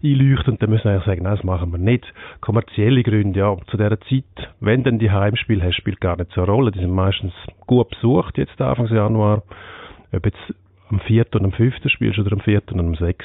einleuchten und dann müssen wir eigentlich sagen, nein, das machen wir nicht. Kommerzielle Gründe, ja, zu dieser Zeit, wenn dann die Heimspiele hast, spielt gar nicht so eine Rolle. Die sind meistens gut besucht jetzt Anfang Januar. Ob jetzt am 4. und am 5. spielst oder am 4. und am 6.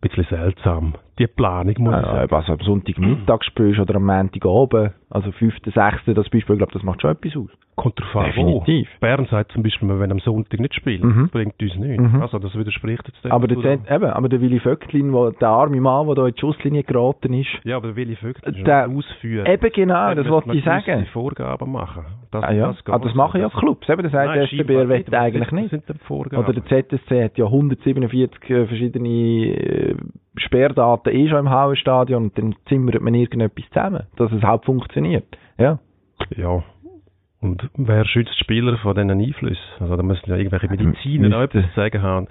Bisschen seltsam. Die Planung muss ich
Ja,
sagen.
ob also am Sonntagmittag <clears throat> spielst oder am Montagabend, also 5., 6., das Beispiel, ich glaube, das macht schon etwas aus.
Kommt drauf an, wo.
Definitiv.
Bern sagt zum Beispiel, wir wollen am Sonntag nicht spielen.
Mhm.
Das bringt uns nichts.
Mhm.
Also das widerspricht jetzt dem.
Aber
was
der,
du
Zent, eben, aber der Willi Vöcklin, wo, der arme Mann, der da in die Schusslinie geraten ist,
Ja, aber der Willi Vögt ist
Der-
Ausführer.
eben genau, das wollte ich sagen.
Vorgaben machen. Das,
Ah, ja.
das,
ah, das machen ja Clubs, eben, das sagt der SCB, will eigentlich nicht.
Das.
Oder der ZSC hat ja 147 äh, verschiedene äh, Sperrdaten eh schon im Hauenstadion und dann zimmert man irgendetwas zusammen, dass es halt funktioniert. Ja.
ja. Und wer schützt die Spieler vor diesen Einflüssen? Also da müssen ja irgendwelche Mediziner auch
müsste-
etwas zu sagen haben.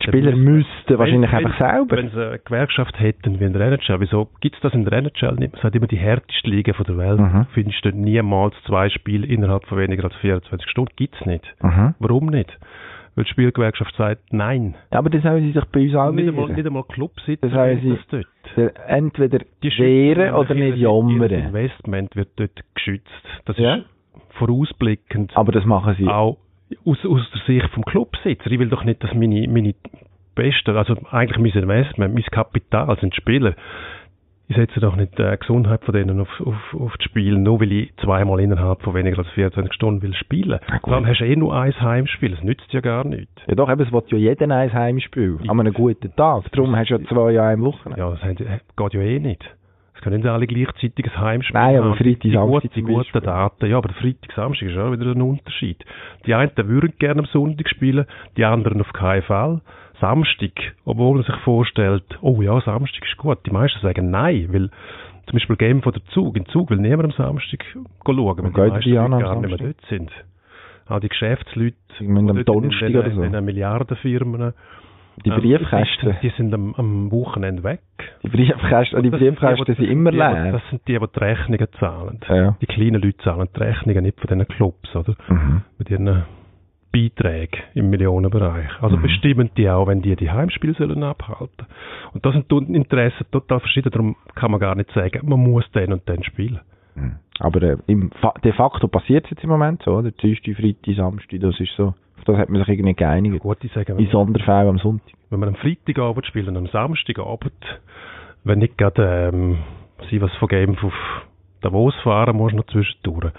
Die Spieler müssten wahrscheinlich
wenn,
einfach selber.
Wenn sie eine Gewerkschaft hätten wie in der NHL, wieso gibt es das in der NHL nicht? Es hat immer die härteste Liga von der Welt.
Mhm.
Findest du niemals zwei Spiele innerhalb von weniger als 24 Stunden? Gibt es nicht.
Mhm.
Warum nicht? Weil die Spielgewerkschaft sagt, nein.
Aber das sollen sie sich bei uns auch
Nicht einmal, nicht einmal Clubsitzer
Das heißt,
das dort.
Der- Entweder
Die
wehren oder nicht jammern.
Investment wird dort geschützt. Das
Ja.
ist vorausblickend.
Aber das machen sie.
Auch aus, aus der Sicht vom Clubsitzer. Ich will doch nicht, dass meine, meine besten, also eigentlich mein Investment, mein Kapital sind Spieler. Ich setze doch nicht die Gesundheit von denen auf, auf, auf das Spiel, nur weil ich zweimal innerhalb von weniger als 24 Stunden will spielen.
gut.
Dann hast du eh nur ein Heimspiel, das nützt ja gar nichts.
Ja doch, eben, es will ja jeder ein Heimspiel. An einem guten Tag. Darum hast du ja zwei an einem Wochenende.
Ja, das haben- geht ja eh nicht. Es können nicht alle gleichzeitig ein Heimspiel
Nein, aber
haben.
Freitag,
die,
Samstag
gute, guten. Daten. Ja, aber der Freitag, Samstag ist auch wieder ein Unterschied. Die einen würden gerne am Sonntag spielen, die anderen auf keinen Fall. Samstag, obwohl man sich vorstellt, oh ja, Samstag ist gut. Die meisten sagen nein, weil zum Beispiel Game von der Zug. In Zug will niemand am Samstag schauen, weil die meisten
die
gar nicht mehr
Samstag?
dort sind. Auch die Geschäftsleute,
müssen am
die dort in
Donnerstag
den-
oder so.
in den Milliardenfirmen,
Die
ähm,
Briefkästen.
die sind am, am Wochenende weg.
Die Briefkästen, die
Das sind
Briefkästen
die,
sind immer
die,
leer.
Das sind die, die die Rechnungen zahlen.
Ja.
Die kleinen Leute zahlen die Rechnungen nicht von diesen Clubs, oder?
Mhm.
Mit ihren Beiträgen im Millionenbereich. Also
Mhm.
bestimmen die auch, wenn die die Heimspiele sollen abhalten. Und das sind Interessen total verschieden. Darum kann man gar nicht sagen, man muss den und den spielen.
Mhm. Aber äh, im Fa de facto passiert es jetzt im Moment so, oder? Dienstag, Freitag, Samstag, das ist so. Auf das hat man sich irgendwie geeinigt.
Gut, ich sage,
In Sonderfällen am Sonntag.
wenn man am Freitagabend spielt und am Samstagabend, wenn nicht gerade ähm, sie was von Game auf Davos fahren muss, noch zwischendurch,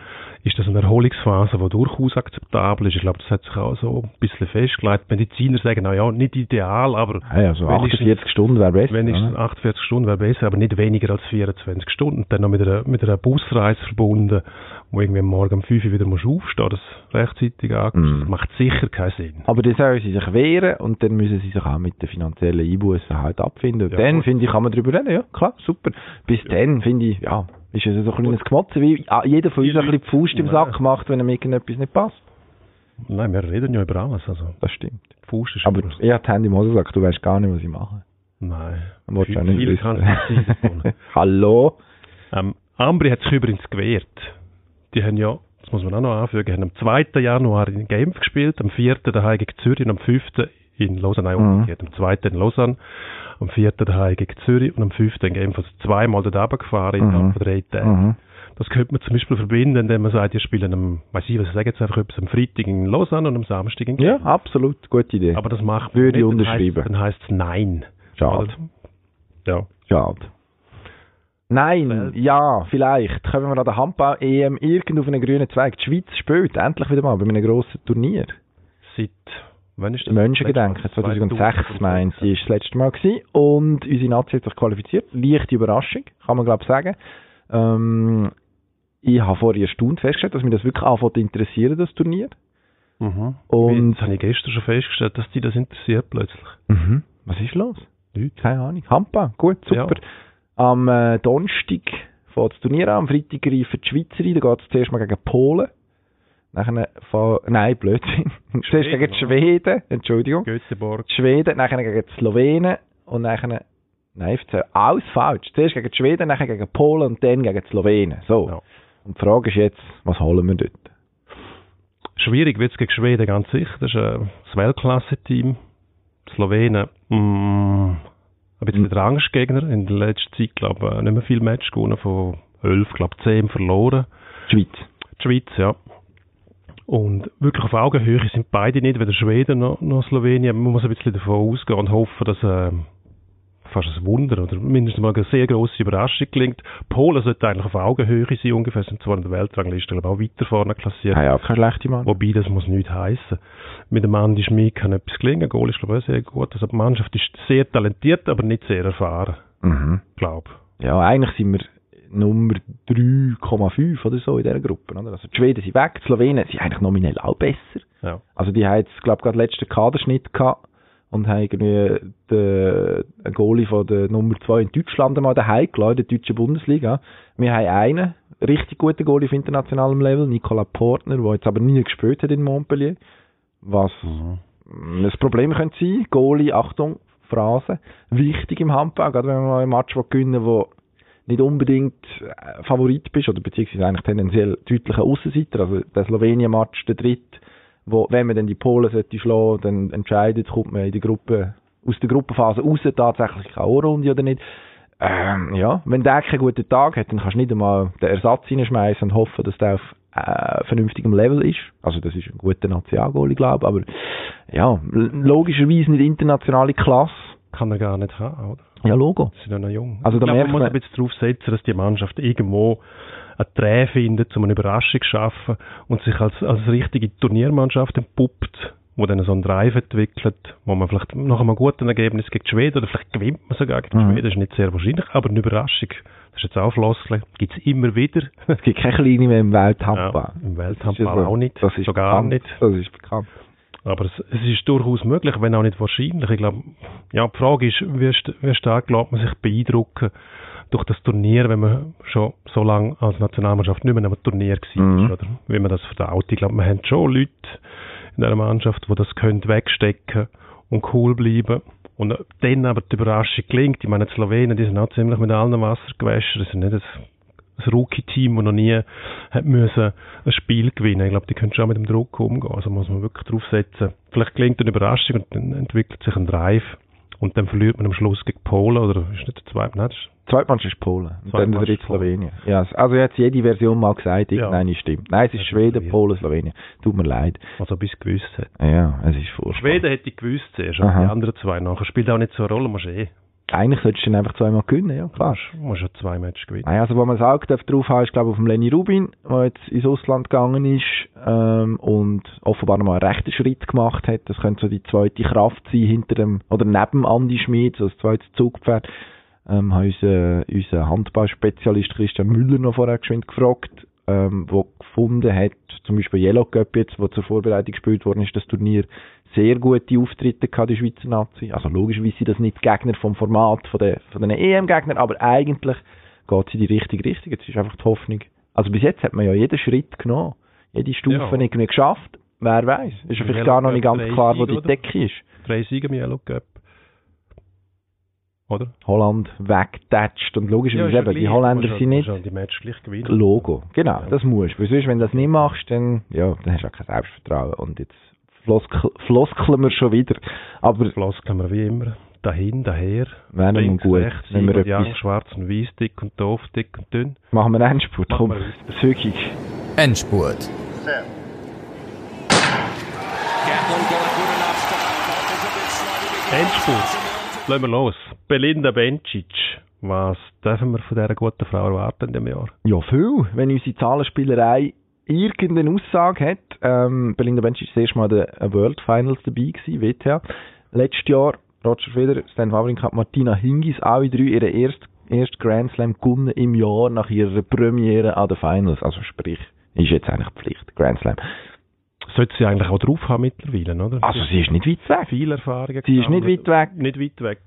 ist das eine Erholungsphase, die durchaus akzeptabel ist. Ich glaube, das hat sich auch so ein bisschen festgelegt. Mediziner sagen, na ja, nicht ideal, aber
Ja, ja, so
wenigstens-
48 Stunden wäre besser.
wenigstens
oder?
48 Stunden wäre besser, aber nicht weniger als 24 Stunden. Dann noch mit einer, mit einer Busreise verbunden, wo irgendwie am Morgen um 5 Uhr wieder musst aufstehen, das rechtzeitig ankommst.
Mhm.
Das macht sicher keinen Sinn.
Aber dann sollen sie sich wehren und dann müssen sie sich auch mit den finanziellen Einbußen halt abfinden. Und
Ja,
dann, finde ich, kann man darüber reden. Ja, klar, super. Bis dann, finde ich, ja, ist es so ein kleines Gemotze, wie ah, jeder von uns ein bisschen die Faust im Sack macht, wenn ihm irgendetwas nicht passt.
Nein, wir reden ja über alles. Also,
Das stimmt.
Fuß ist
Aber
immer-
ich habe die Hände im Hosensack, du weißt gar nicht, was ich mache.
Nein.
Will auch nicht
Viel kann nicht. <laughs>
Hallo?
ähm, Ambri hat sich übrigens gewehrt. Die haben ja, das muss man auch noch anfügen, haben am 2. Januar in Genf gespielt, am 4. daheim gegen Zürich und am 5. in Lausanne, nein,
Mhm.
umgekehrt, am 2. in Lausanne, am 4. daheim gegen Zürich und am 5. in Genf, also zweimal dort runtergefahren
Mhm.
von drei Tagen.
Mhm.
Das könnte man zum Beispiel verbinden, indem man sagt, ihr spielen am, weiß ich was, ich sage jetzt einfach etwas, am Freitag in Lausanne und am Samstag in
Ja,
Genf.
absolut, gute Idee.
Aber das macht man
Würde ich
nicht,
unterschreiben.
Dann heisst es Nein.
Schade.
Ja.
Schade. Nein, ja, vielleicht. Kommen wir an der Handball-EM irgend auf einen grünen Zweig. Die Schweiz spielt endlich wieder mal bei einem grossen Turnier.
Seit, wann ist das?
Menschengedenken, 2006 meint sie, ist das letzte Mal gewesen. Und unsere Nazi hat sich qualifiziert. Leichte Überraschung, kann man glaube ich sagen. Ähm, ich habe vorher erstaunt festgestellt, dass mich das wirklich anfängt zu interessieren, das Turnier.
Mhm.
Und-
Jetzt habe ich gestern schon festgestellt, dass die das interessiert plötzlich.
Mhm. Was ist los?
Nichts.
Keine Ahnung. Handball, gut, super. Am äh, Donnerstag fängt das Turnier an, am Freitag greifen die Schweizer ein, da geht es zuerst mal gegen Polen. Nachher von, nein, Blödsinn. <laughs> Zuerst gegen die? Schweden, Entschuldigung.
Göteborg.
Schweden, nachher gegen die Slowenen und nachher Nein, alles falsch. Zuerst gegen die Schweden, dann gegen Polen und dann gegen die Slowenen. So.
Ja.
Und die Frage ist jetzt, was holen wir dort?
Schwierig wird es gegen Schweden, ganz sicher. Das ist äh, das Weltklasse-Team. Slowenen, mm, ein bisschen der Angstgegner. In der letzten Zeit, glaube ich, nicht mehr viel Match gewonnen. Von 11, glaube ich, 10 verloren.
Die Schweiz.
Die Schweiz, ja. Und wirklich auf Augenhöhe sind beide nicht, weder Schweden noch, noch Slowenien. Man muss ein bisschen davon ausgehen und hoffen, dass äh, fast ein Wunder oder mindestens mal eine sehr grosse Überraschung gelingt. Polen sollte eigentlich auf Augenhöhe sein, ungefähr, sind zwar in der Weltrangliste ich, auch weiter vorne klassiert.
Ja, ja, keine schlechte Mann.
Wobei, das muss nichts heißen. Mit dem Andi Schmid kann etwas gelingen. Goal ist, glaube ich, sehr gut. Also die Mannschaft ist sehr talentiert, aber nicht sehr erfahren,
Mhm.
glaube
Ja, eigentlich sind wir Nummer 3,5 oder so in dieser Gruppe. Oder? Also die Schweden sind weg, die Slowenen sind eigentlich nominell auch besser.
Ja.
Also die haben jetzt, glaube ich, gerade den letzten Kaderschnitt gehabt und haben irgendwie den, einen Goalie von der Nummer 2 in Deutschland einmal daheim gelassen, in der deutschen Bundesliga. Wir haben einen richtig guten Goalie auf internationalem Level, Nicola Portner, der jetzt aber nie gespielt hat in Montpellier. Was
Mhm.
das Problem könnte sein, Goalie, Achtung, Phrase, wichtig im Handball, gerade wenn man mal ein Match gewinnen wo nicht unbedingt äh, Favorit bist, oder beziehungsweise eigentlich tendenziell deutlicher Aussenseiter, also der Slowenien-Match, der dritte, wo, wenn man dann die Polen sollte schlagen, dann entscheidet, kommt man in der Gruppe, aus der Gruppenphase raus, tatsächlich eine Runde oder nicht. Ähm, ja, wenn der keinen guten Tag hat, dann kannst du nicht einmal den Ersatz reinschmeißen und hoffen, dass der auf äh, vernünftigem Level ist. Also das ist ein guter Nationalgoalie, glaube ich, aber ja, logischerweise nicht internationale Klasse.
Kann er gar nicht haben, oder?
Ja, Logo.
Sie sind ja noch jung.
Also da
ich glaube, man muss ein bisschen darauf setzen, dass die Mannschaft irgendwo eine Dreh findet, um eine Überraschung zu schaffen und sich als, als richtige Turniermannschaft entpuppt, wo dann so einen Drive entwickelt, wo man vielleicht nach einem guten Ergebnis gegen Schweden oder vielleicht gewinnt man sogar gegen
Mhm.
Schweden, ist nicht sehr wahrscheinlich, aber eine Überraschung, das ist jetzt auch Floskel, gibt es immer wieder.
Es gibt keine Kleine mehr im Welthandball.
Ja, Im
Das
Welthandball auch nicht,
Das ist
so gar
bekannt.
nicht.
Das ist bekannt.
Aber es, es ist durchaus möglich, wenn auch nicht wahrscheinlich. Ich glaube, ja, die Frage ist, wie, st wie stark lässt man sich beeindrucken durch das Turnier, wenn man schon so lange als Nationalmannschaft nicht mehr am Turnier war,
Mhm.
oder wie man das verdaut. Ich glaube, wir haben schon Leute in dieser Mannschaft, die das können wegstecken und cool bleiben. Und dann aber die Überraschung gelingt. Ich meine, die Slowenen, die sind auch ziemlich mit allen Wasser gewaschen. Das sind nicht ein, ein Rookie-Team, das noch nie hat müssen ein Spiel gewinnen. Ich glaube, die können schon mit dem Druck umgehen. Also muss man wirklich drauf setzen. Vielleicht gelingt eine Überraschung und dann entwickelt sich ein Drive. Und dann verliert man am Schluss gegen Polen, oder ist nicht der zweite? Nein, das ist
Polen. Und dann
Polen.
Slowenien. Ja, also jetzt jede Version mal gesagt,
Ja.
irgendeine stimmt. Nein, es ist Schweden. Polen, Slowenien. Tut mir leid.
also bis gewusst hat.
Ja, es ist furchtbar.
Schweden hätte ich gewusst zuerst, die anderen zwei nachher. Spielt auch nicht so eine Rolle, musst eh.
Eigentlich solltest du dann einfach zweimal gewinnen, ja klar.
Musst, musst ja zwei Matches gewinnen.
Nein, also wo man das Auge darf drauf haben, ist glaube ich auf dem Lenny Rubin, der jetzt ins Ausland gegangen ist ähm, und offenbar nochmal einen rechten Schritt gemacht hat. Das könnte so die zweite Kraft sein hinter dem, oder neben Andi Schmid, so das zweite Zugpferd. Ähm, haben unser, unser Handballspezialist Christian Müller noch vorher geschwind gefragt, ähm, wo gefunden hat, zum Beispiel Yellow Cup jetzt, wo zur Vorbereitung gespielt worden ist, das Turnier, sehr gute Auftritte gehabt, die Schweizer Nazi. Also logischerweise sind das nicht Gegner vom Format von den, von den EM-Gegnern, aber eigentlich geht es in die richtige Richtung. Jetzt ist einfach die Hoffnung. Also bis jetzt hat man ja jeden Schritt genommen, jede Stufe
Ja.
irgendwie geschafft. Wer weiß? Ist ja vielleicht gar noch nicht ganz klar, wo die Decke ist.
Drei Siege im Yellow Cup. Oder?
Holland wegtatscht und logischerweise
ist ja
eben, die. Holländer
Musst
sind
ja-
nicht
musst ja die Match gleich gewinnen.
Logo. Genau,
Ja.
das musst du. Weil sonst, wenn du das nicht machst, dann, ja, dann hast du auch kein Selbstvertrauen. Und jetzt floskel, floskeln wir schon wieder. Aber
Floskeln wir wie immer. Dahin, daher.
wäre
Links,
gut,
rechts,
wenn wir
Yang,
etwas
schwarz und weiß, dick und doof, dick und dünn.
machen wir einen Endspurt.
Machen
Komm, zügig.
Endspurt.
Endspurt. Lassen wir los. Belinda Bencic. Was dürfen wir von dieser guten Frau erwarten in diesem Jahr?
Ja, viel. Wenn unsere Zahlenspielerei irgendeine Aussage hat, ähm, Belinda Bench ist das erste Mal der äh, World Finals dabei gewesen, WTA. Letztes Jahr Roger Federer, Stan Wawrinka, Martina Hingis, alle drei ihre erste erst Grand Slam gewonnen im Jahr nach ihrer Premiere an den Finals. Also sprich, ist jetzt eigentlich Pflicht, Grand Slam.
Sollte sie eigentlich auch drauf haben mittlerweile, oder?
Also sie ist nicht weit weg.
Viel Erfahrung.
Sie ist nicht weit weg.
Nicht weit weg.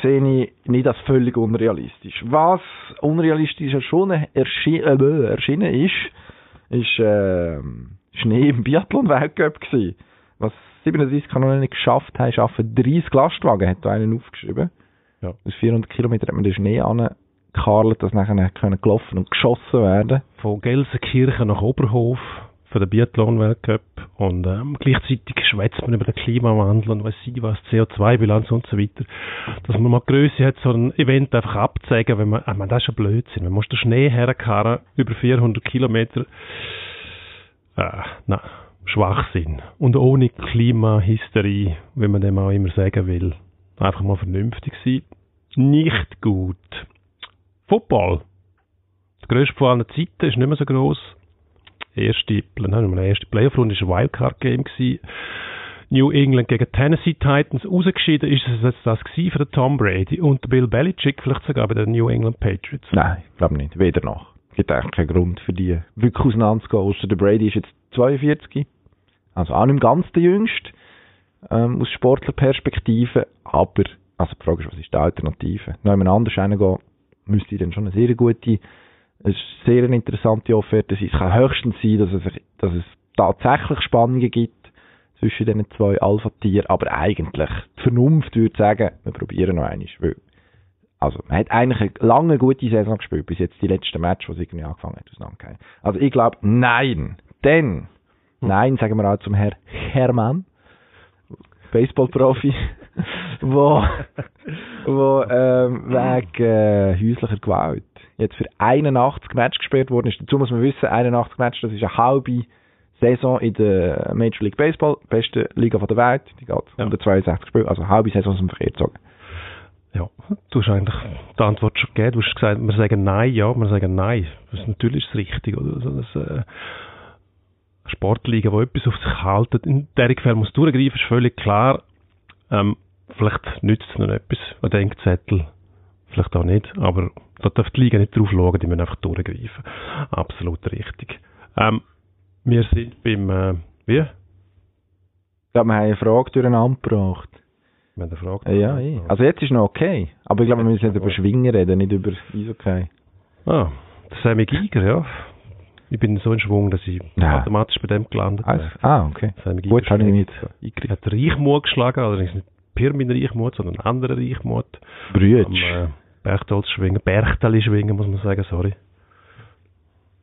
sehe ich nicht als völlig unrealistisch. Was unrealistisch schon erschi äh, erschienen ist, ist äh, Schnee im Biathlon-Weltcup gewesen. Was 37 Kanonen nicht geschafft haben, schaffen 30 Lastwagen, hat da einen aufgeschrieben.
Ja.
Aus 400 Kilometern hat man den Schnee angekarlt, dass nachher können gelaufen und geschossen werden.
Von Gelsenkirchen nach Oberhof für den Biathlon-Weltcup und ähm, gleichzeitig schwätzt man über den Klimawandel und weiß ich was, CO2-Bilanz und so weiter. Dass man mal Größe hat, so ein Event einfach abzeigen, wenn man, ich meine, das ist ja Blödsinn. Man muss den Schnee herkarren, über 400 Kilometer. Äh, nein, Schwachsinn. Und ohne Klimahysterie, wie man dem auch immer sagen will. Einfach mal vernünftig sein. Nicht gut. Football. Der grösste von allen Zeiten ist nicht mehr so gross. Erste, nein, meine erste Playoff-Runde war ein Wildcard-Game. New England gegen Tennessee Titans. Ausgeschieden ist es jetzt das gewesen für den Tom Brady und Bill Belichick, vielleicht sogar bei den New England Patriots.
Nein, glaube nicht. Weder noch. Es gibt eigentlich keinen Grund für die wirklich auseinanderzugehen. Ausser der Brady ist jetzt 42. Also auch nicht ganz der Jüngste. Ähm, aus Sportlerperspektive. Aber, also die Frage ist, was ist die Alternative? Noch jemand anders reingehen, müsste dann schon eine sehr gute, eine sehr interessante Offerte. Es kann höchstens sein, dass es, dass es tatsächlich Spannungen gibt zwischen diesen zwei Alpha-Tieren. Aber eigentlich, die Vernunft würde sagen, wir probieren noch einmal. Weil also, man hat eigentlich eine lange gute Saison gespielt, bis jetzt die letzten Match, was irgendwie angefangen hat, auseinandergehen. Also, ich glaube, nein. Denn, nein, sagen wir auch zum Herr Hermann, Baseballprofi, wo, wo ähm, wegen äh, häuslicher Gewalt jetzt für 81 Match gespielt worden ist. Dazu muss man wissen, 81 Match, das ist eine halbe Saison in der Major League Baseball, beste Liga von der Welt, die geht
Ja.
162 Spiele, also eine halbe Saison zum Verkehr gezogen.
Ja, du hast eigentlich die Antwort schon gegeben. Du hast gesagt, wir sagen Nein, ja, wir sagen Nein. Das ist natürlich das Richtige. Oder? Also das, äh, Sportliga, die etwas auf sich halten, in der Fall muss durchgreifen, ist völlig klar. Ähm, vielleicht nützt es noch etwas, ein Denkzettel. Vielleicht auch nicht, aber da darf die Liga nicht drauf schauen, die müssen einfach durchgreifen. Absolut richtig. Ähm, wir sind beim, äh, wie?
Ich glaube, wir haben eine Frage durcheinander gebracht.
Wir haben eine Frage.
Äh, Ja, eh. Also jetzt ist noch okay. Aber ich glaube, wir müssen nicht über Schwingen reden, nicht über Eishockey.
Ah, der Sammy Giger, ja. Ich bin so in Schwung, dass ich
Ja.
automatisch bei dem gelandet
Also,
bin.
ah, okay. Gut, habe ich nicht
Er hat Reichmut geschlagen, allerdings nicht Pirmin Reichmut, sondern einen anderen Reichmut.
Brütsch.
äh, Berchtolz schwingen, Berchtali schwingen, muss man sagen, sorry.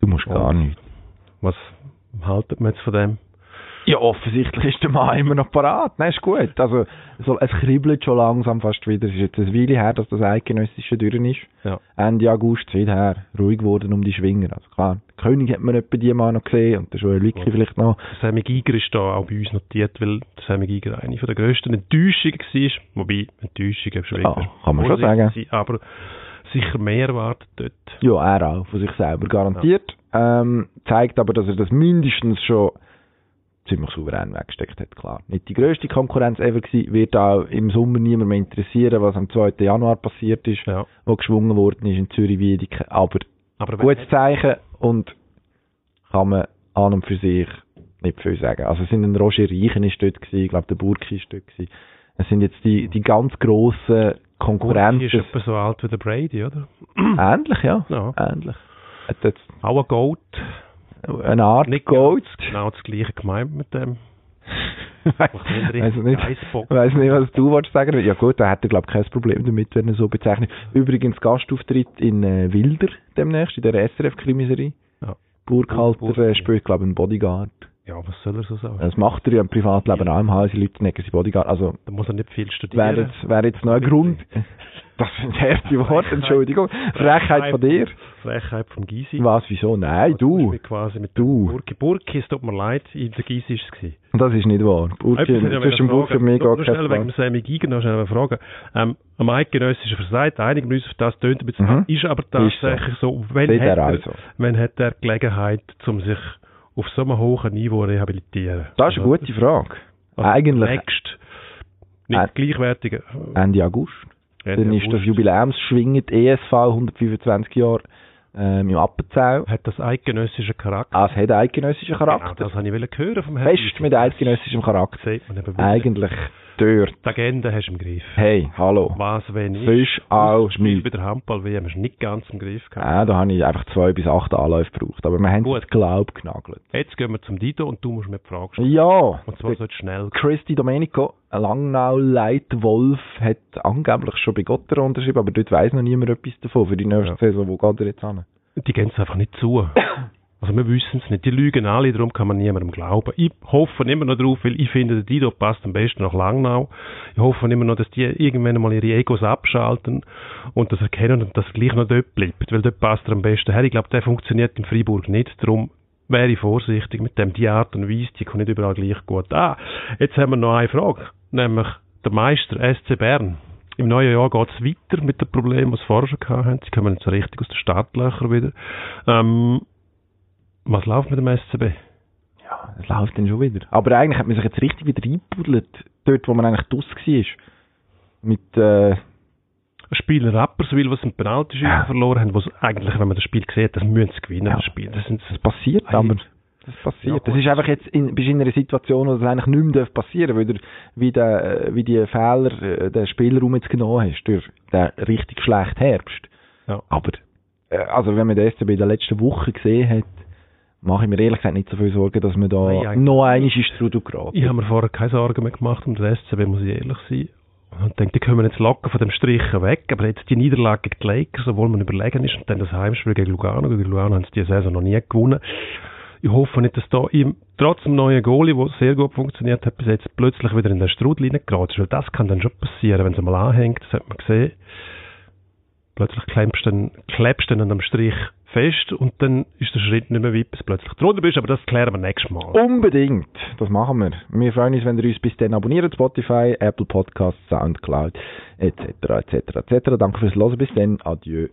Du musst gar nicht.
Was haltet man jetzt von dem?
Ja, offensichtlich ist der Mann immer noch parat. Nein, ist gut. Also, so, es kribbelt schon langsam fast wieder. Es ist jetzt eine Weile her, dass das Eidgenössische durch ist.
Ja.
Ende August ist wieder her. Ruhig geworden um die Schwinger. Also klar, der König hat man etwa die mal noch gesehen und der Joel Wicki
Ja.
vielleicht noch.
Sammy Giger ist da auch bei uns notiert, weil der Sammy Giger eine von der grössten Enttäuschungen war. Wobei, Enttäuschungen schon
Ja, kann man schon
vorsichtig sein, Aber sicher mehr erwartet dort.
Ja, er auch, von sich selber garantiert. Ähm, zeigt aber, dass er das mindestens schon ziemlich souverän weggesteckt hat, klar. Nicht die grösste Konkurrenz ever gewesen, wird auch im Sommer niemand mehr interessieren, was am 2. Januar passiert ist,
Ja.
wo geschwungen worden ist in Zürich-Wiedeke. Aber
Aber wenn-
gutes Zeichen und kann man an und für sich nicht viel sagen. Also es sind ein Roger Reichen ist dort gewesen, ich glaube der Burki ist dort gewesen. Es sind jetzt die, die ganz grossen
Burki ist
Konkurrenten.
etwa so alt wie der Brady, oder?
Ähnlich, ja.
Ja.
Ähnlich. Hat jetzt
Auch ein Goat.
Eine Art
Nicht
Goat.
ganz genau das gleiche gemeint mit dem. <laughs>
Weiß nicht, was du wolltest sagen. Ja gut, da hätte er glaube ich kein Problem damit, wenn er so bezeichnet. Übrigens Gastauftritt in äh, Wilder demnächst, in der SRF-Krimiserie.
Ja.
Burghalter
Burg-
äh, spielt glaube ich einen Bodyguard.
Ja, was soll er so sagen?
Das macht er ja im Privatleben auch im Haus, die Leute necken sie Bodyguard. Also
Da muss er nicht viel
wäre
studieren.
jetzt, wär jetzt noch ein Grund. Das sind harte Worte, Entschuldigung. Frechheit von dir.
Frechheit vom Gysi.
Was, wieso? Nein, du.
Mit quasi mit
Du.
Burki. Burki, es tut mir leid, in der Gysi ist es.
Das ist nicht wahr. Burki, zwischen Burki und mir geht
schnell
kein
wegen dem Sammy Giger noch schnell eine Frage. Ähm, am eidgenössischen Verseit, einigen uns auf das tönt ein bisschen
Mhm.
ist aber
Ist so.
tatsächlich so, wenn,
Seht
hat
er also.
wenn hat er Gelegenheit, um sich auf so einem hohen Niveau rehabilitieren?
Das ist eine gute Frage.
Also
Eigentlich
Next, nicht
Äh,
gleichwertige.
Ende August.
Ende
Dann ist das
August.
Jubiläumsschwingen, die ESV, 125 Jahre ähm, im Appenzell.
Hat das eidgenössische Charakter?
Ah, es hat eidgenössischen
Genau,
Charakter.
das habe ich hören vom Herrn
Fest mit eidgenössischem Charakter. Eigentlich dort.
Die Agenda hast du im Griff.
Hey, hallo.
Was, wenn ich?
Sonst auch
Spiel bei der Handball-WM hast du nicht ganz im Griff gehabt.
Ja, da habe ich einfach zwei bis acht Anläufe gebraucht. Aber wir haben
Gut.
Glaub genagelt.
Jetzt gehen wir zum Dido und du musst mir die Frage stellen.
Ja,
Und zwar so schnell.
Christy Domenico, ein Langnau-Leitwolf, hat angeblich schon bei Gotter unterschrieben, aber dort weiss noch niemand etwas davon für die nächste
Ja.
Saison. Wo geht er jetzt hin?
Die gehen es einfach nicht zu. <coughs> Also wir wissen es nicht. Die lügen alle, darum kann man niemandem glauben. Ich hoffe immer noch drauf, weil ich finde, der Dido passt am besten nach Langnau. Ich hoffe immer noch, dass die irgendwann mal ihre Egos abschalten und das erkennen und dass er gleich noch dort bleibt, weil dort passt er am besten her. Ich glaube, der funktioniert in Freiburg nicht, darum wäre ich vorsichtig mit dem, die Art und Weise, die kommt nicht überall gleich gut an. Jetzt haben wir noch eine Frage, nämlich der Meister SC Bern. Im neuen Jahr geht es weiter mit den Problemen, die sie vorher schon haben. Sie kommen so richtig aus den Startlöchern wieder. Ähm, was läuft mit dem SCB?
Ja, es läuft dann schon wieder. Aber eigentlich hat man sich jetzt richtig wieder reingebuddelt, dort wo man eigentlich draus war. Mit, äh,
Ein Spiel in Rapperswil, was ein Penalty
Ja.
verloren haben, was eigentlich, wenn man das Spiel sieht, das müssen sie gewinnen,
Ja.
das Spiel. Das sind
das passiert,
Ei.
aber das passiert.
Ja,
das ist einfach jetzt, in, bist in einer Situation, wo das eigentlich nicht mehr darf passieren weil du wie, der, äh, wie die Fehler äh, den Spielraum jetzt genommen hast, durch den richtig schlechten Herbst.
Ja.
Aber, äh, also wenn man den SCB in der letzten Woche gesehen hat, mache ich mir ehrlich gesagt nicht so viel Sorgen, dass man da
Nein,
noch einmal in Strudel geraten.
Ich habe mir vorher keine Sorgen mehr gemacht um den SCB, muss ich ehrlich sein. Und denke, die kommen jetzt locker von dem Strichen weg, aber jetzt die Niederlage gegen die Lakers, obwohl man überlegen ist, und dann das Heimspiel gegen Lugano, gegen Lugano haben sie diese Saison noch nie gewonnen. Ich hoffe nicht, dass da ihm, trotz dem neuen Goalie, der sehr gut funktioniert hat, bis jetzt plötzlich wieder in den Strudel reingeraten ist, weil das kann dann schon passieren, wenn es mal anhängt, das hat man gesehen. Plötzlich klebst du dann, klebst du dann an dem Strich fest und dann ist der Schritt nicht mehr weit, bis plötzlich drunter bist, aber das klären wir nächstes Mal.
Unbedingt, das machen wir. Wir freuen uns, wenn ihr uns bis dann abonniert, Spotify, Apple Podcasts, Soundcloud, etc., etc., etc. Danke fürs Hören, bis dann, adieu.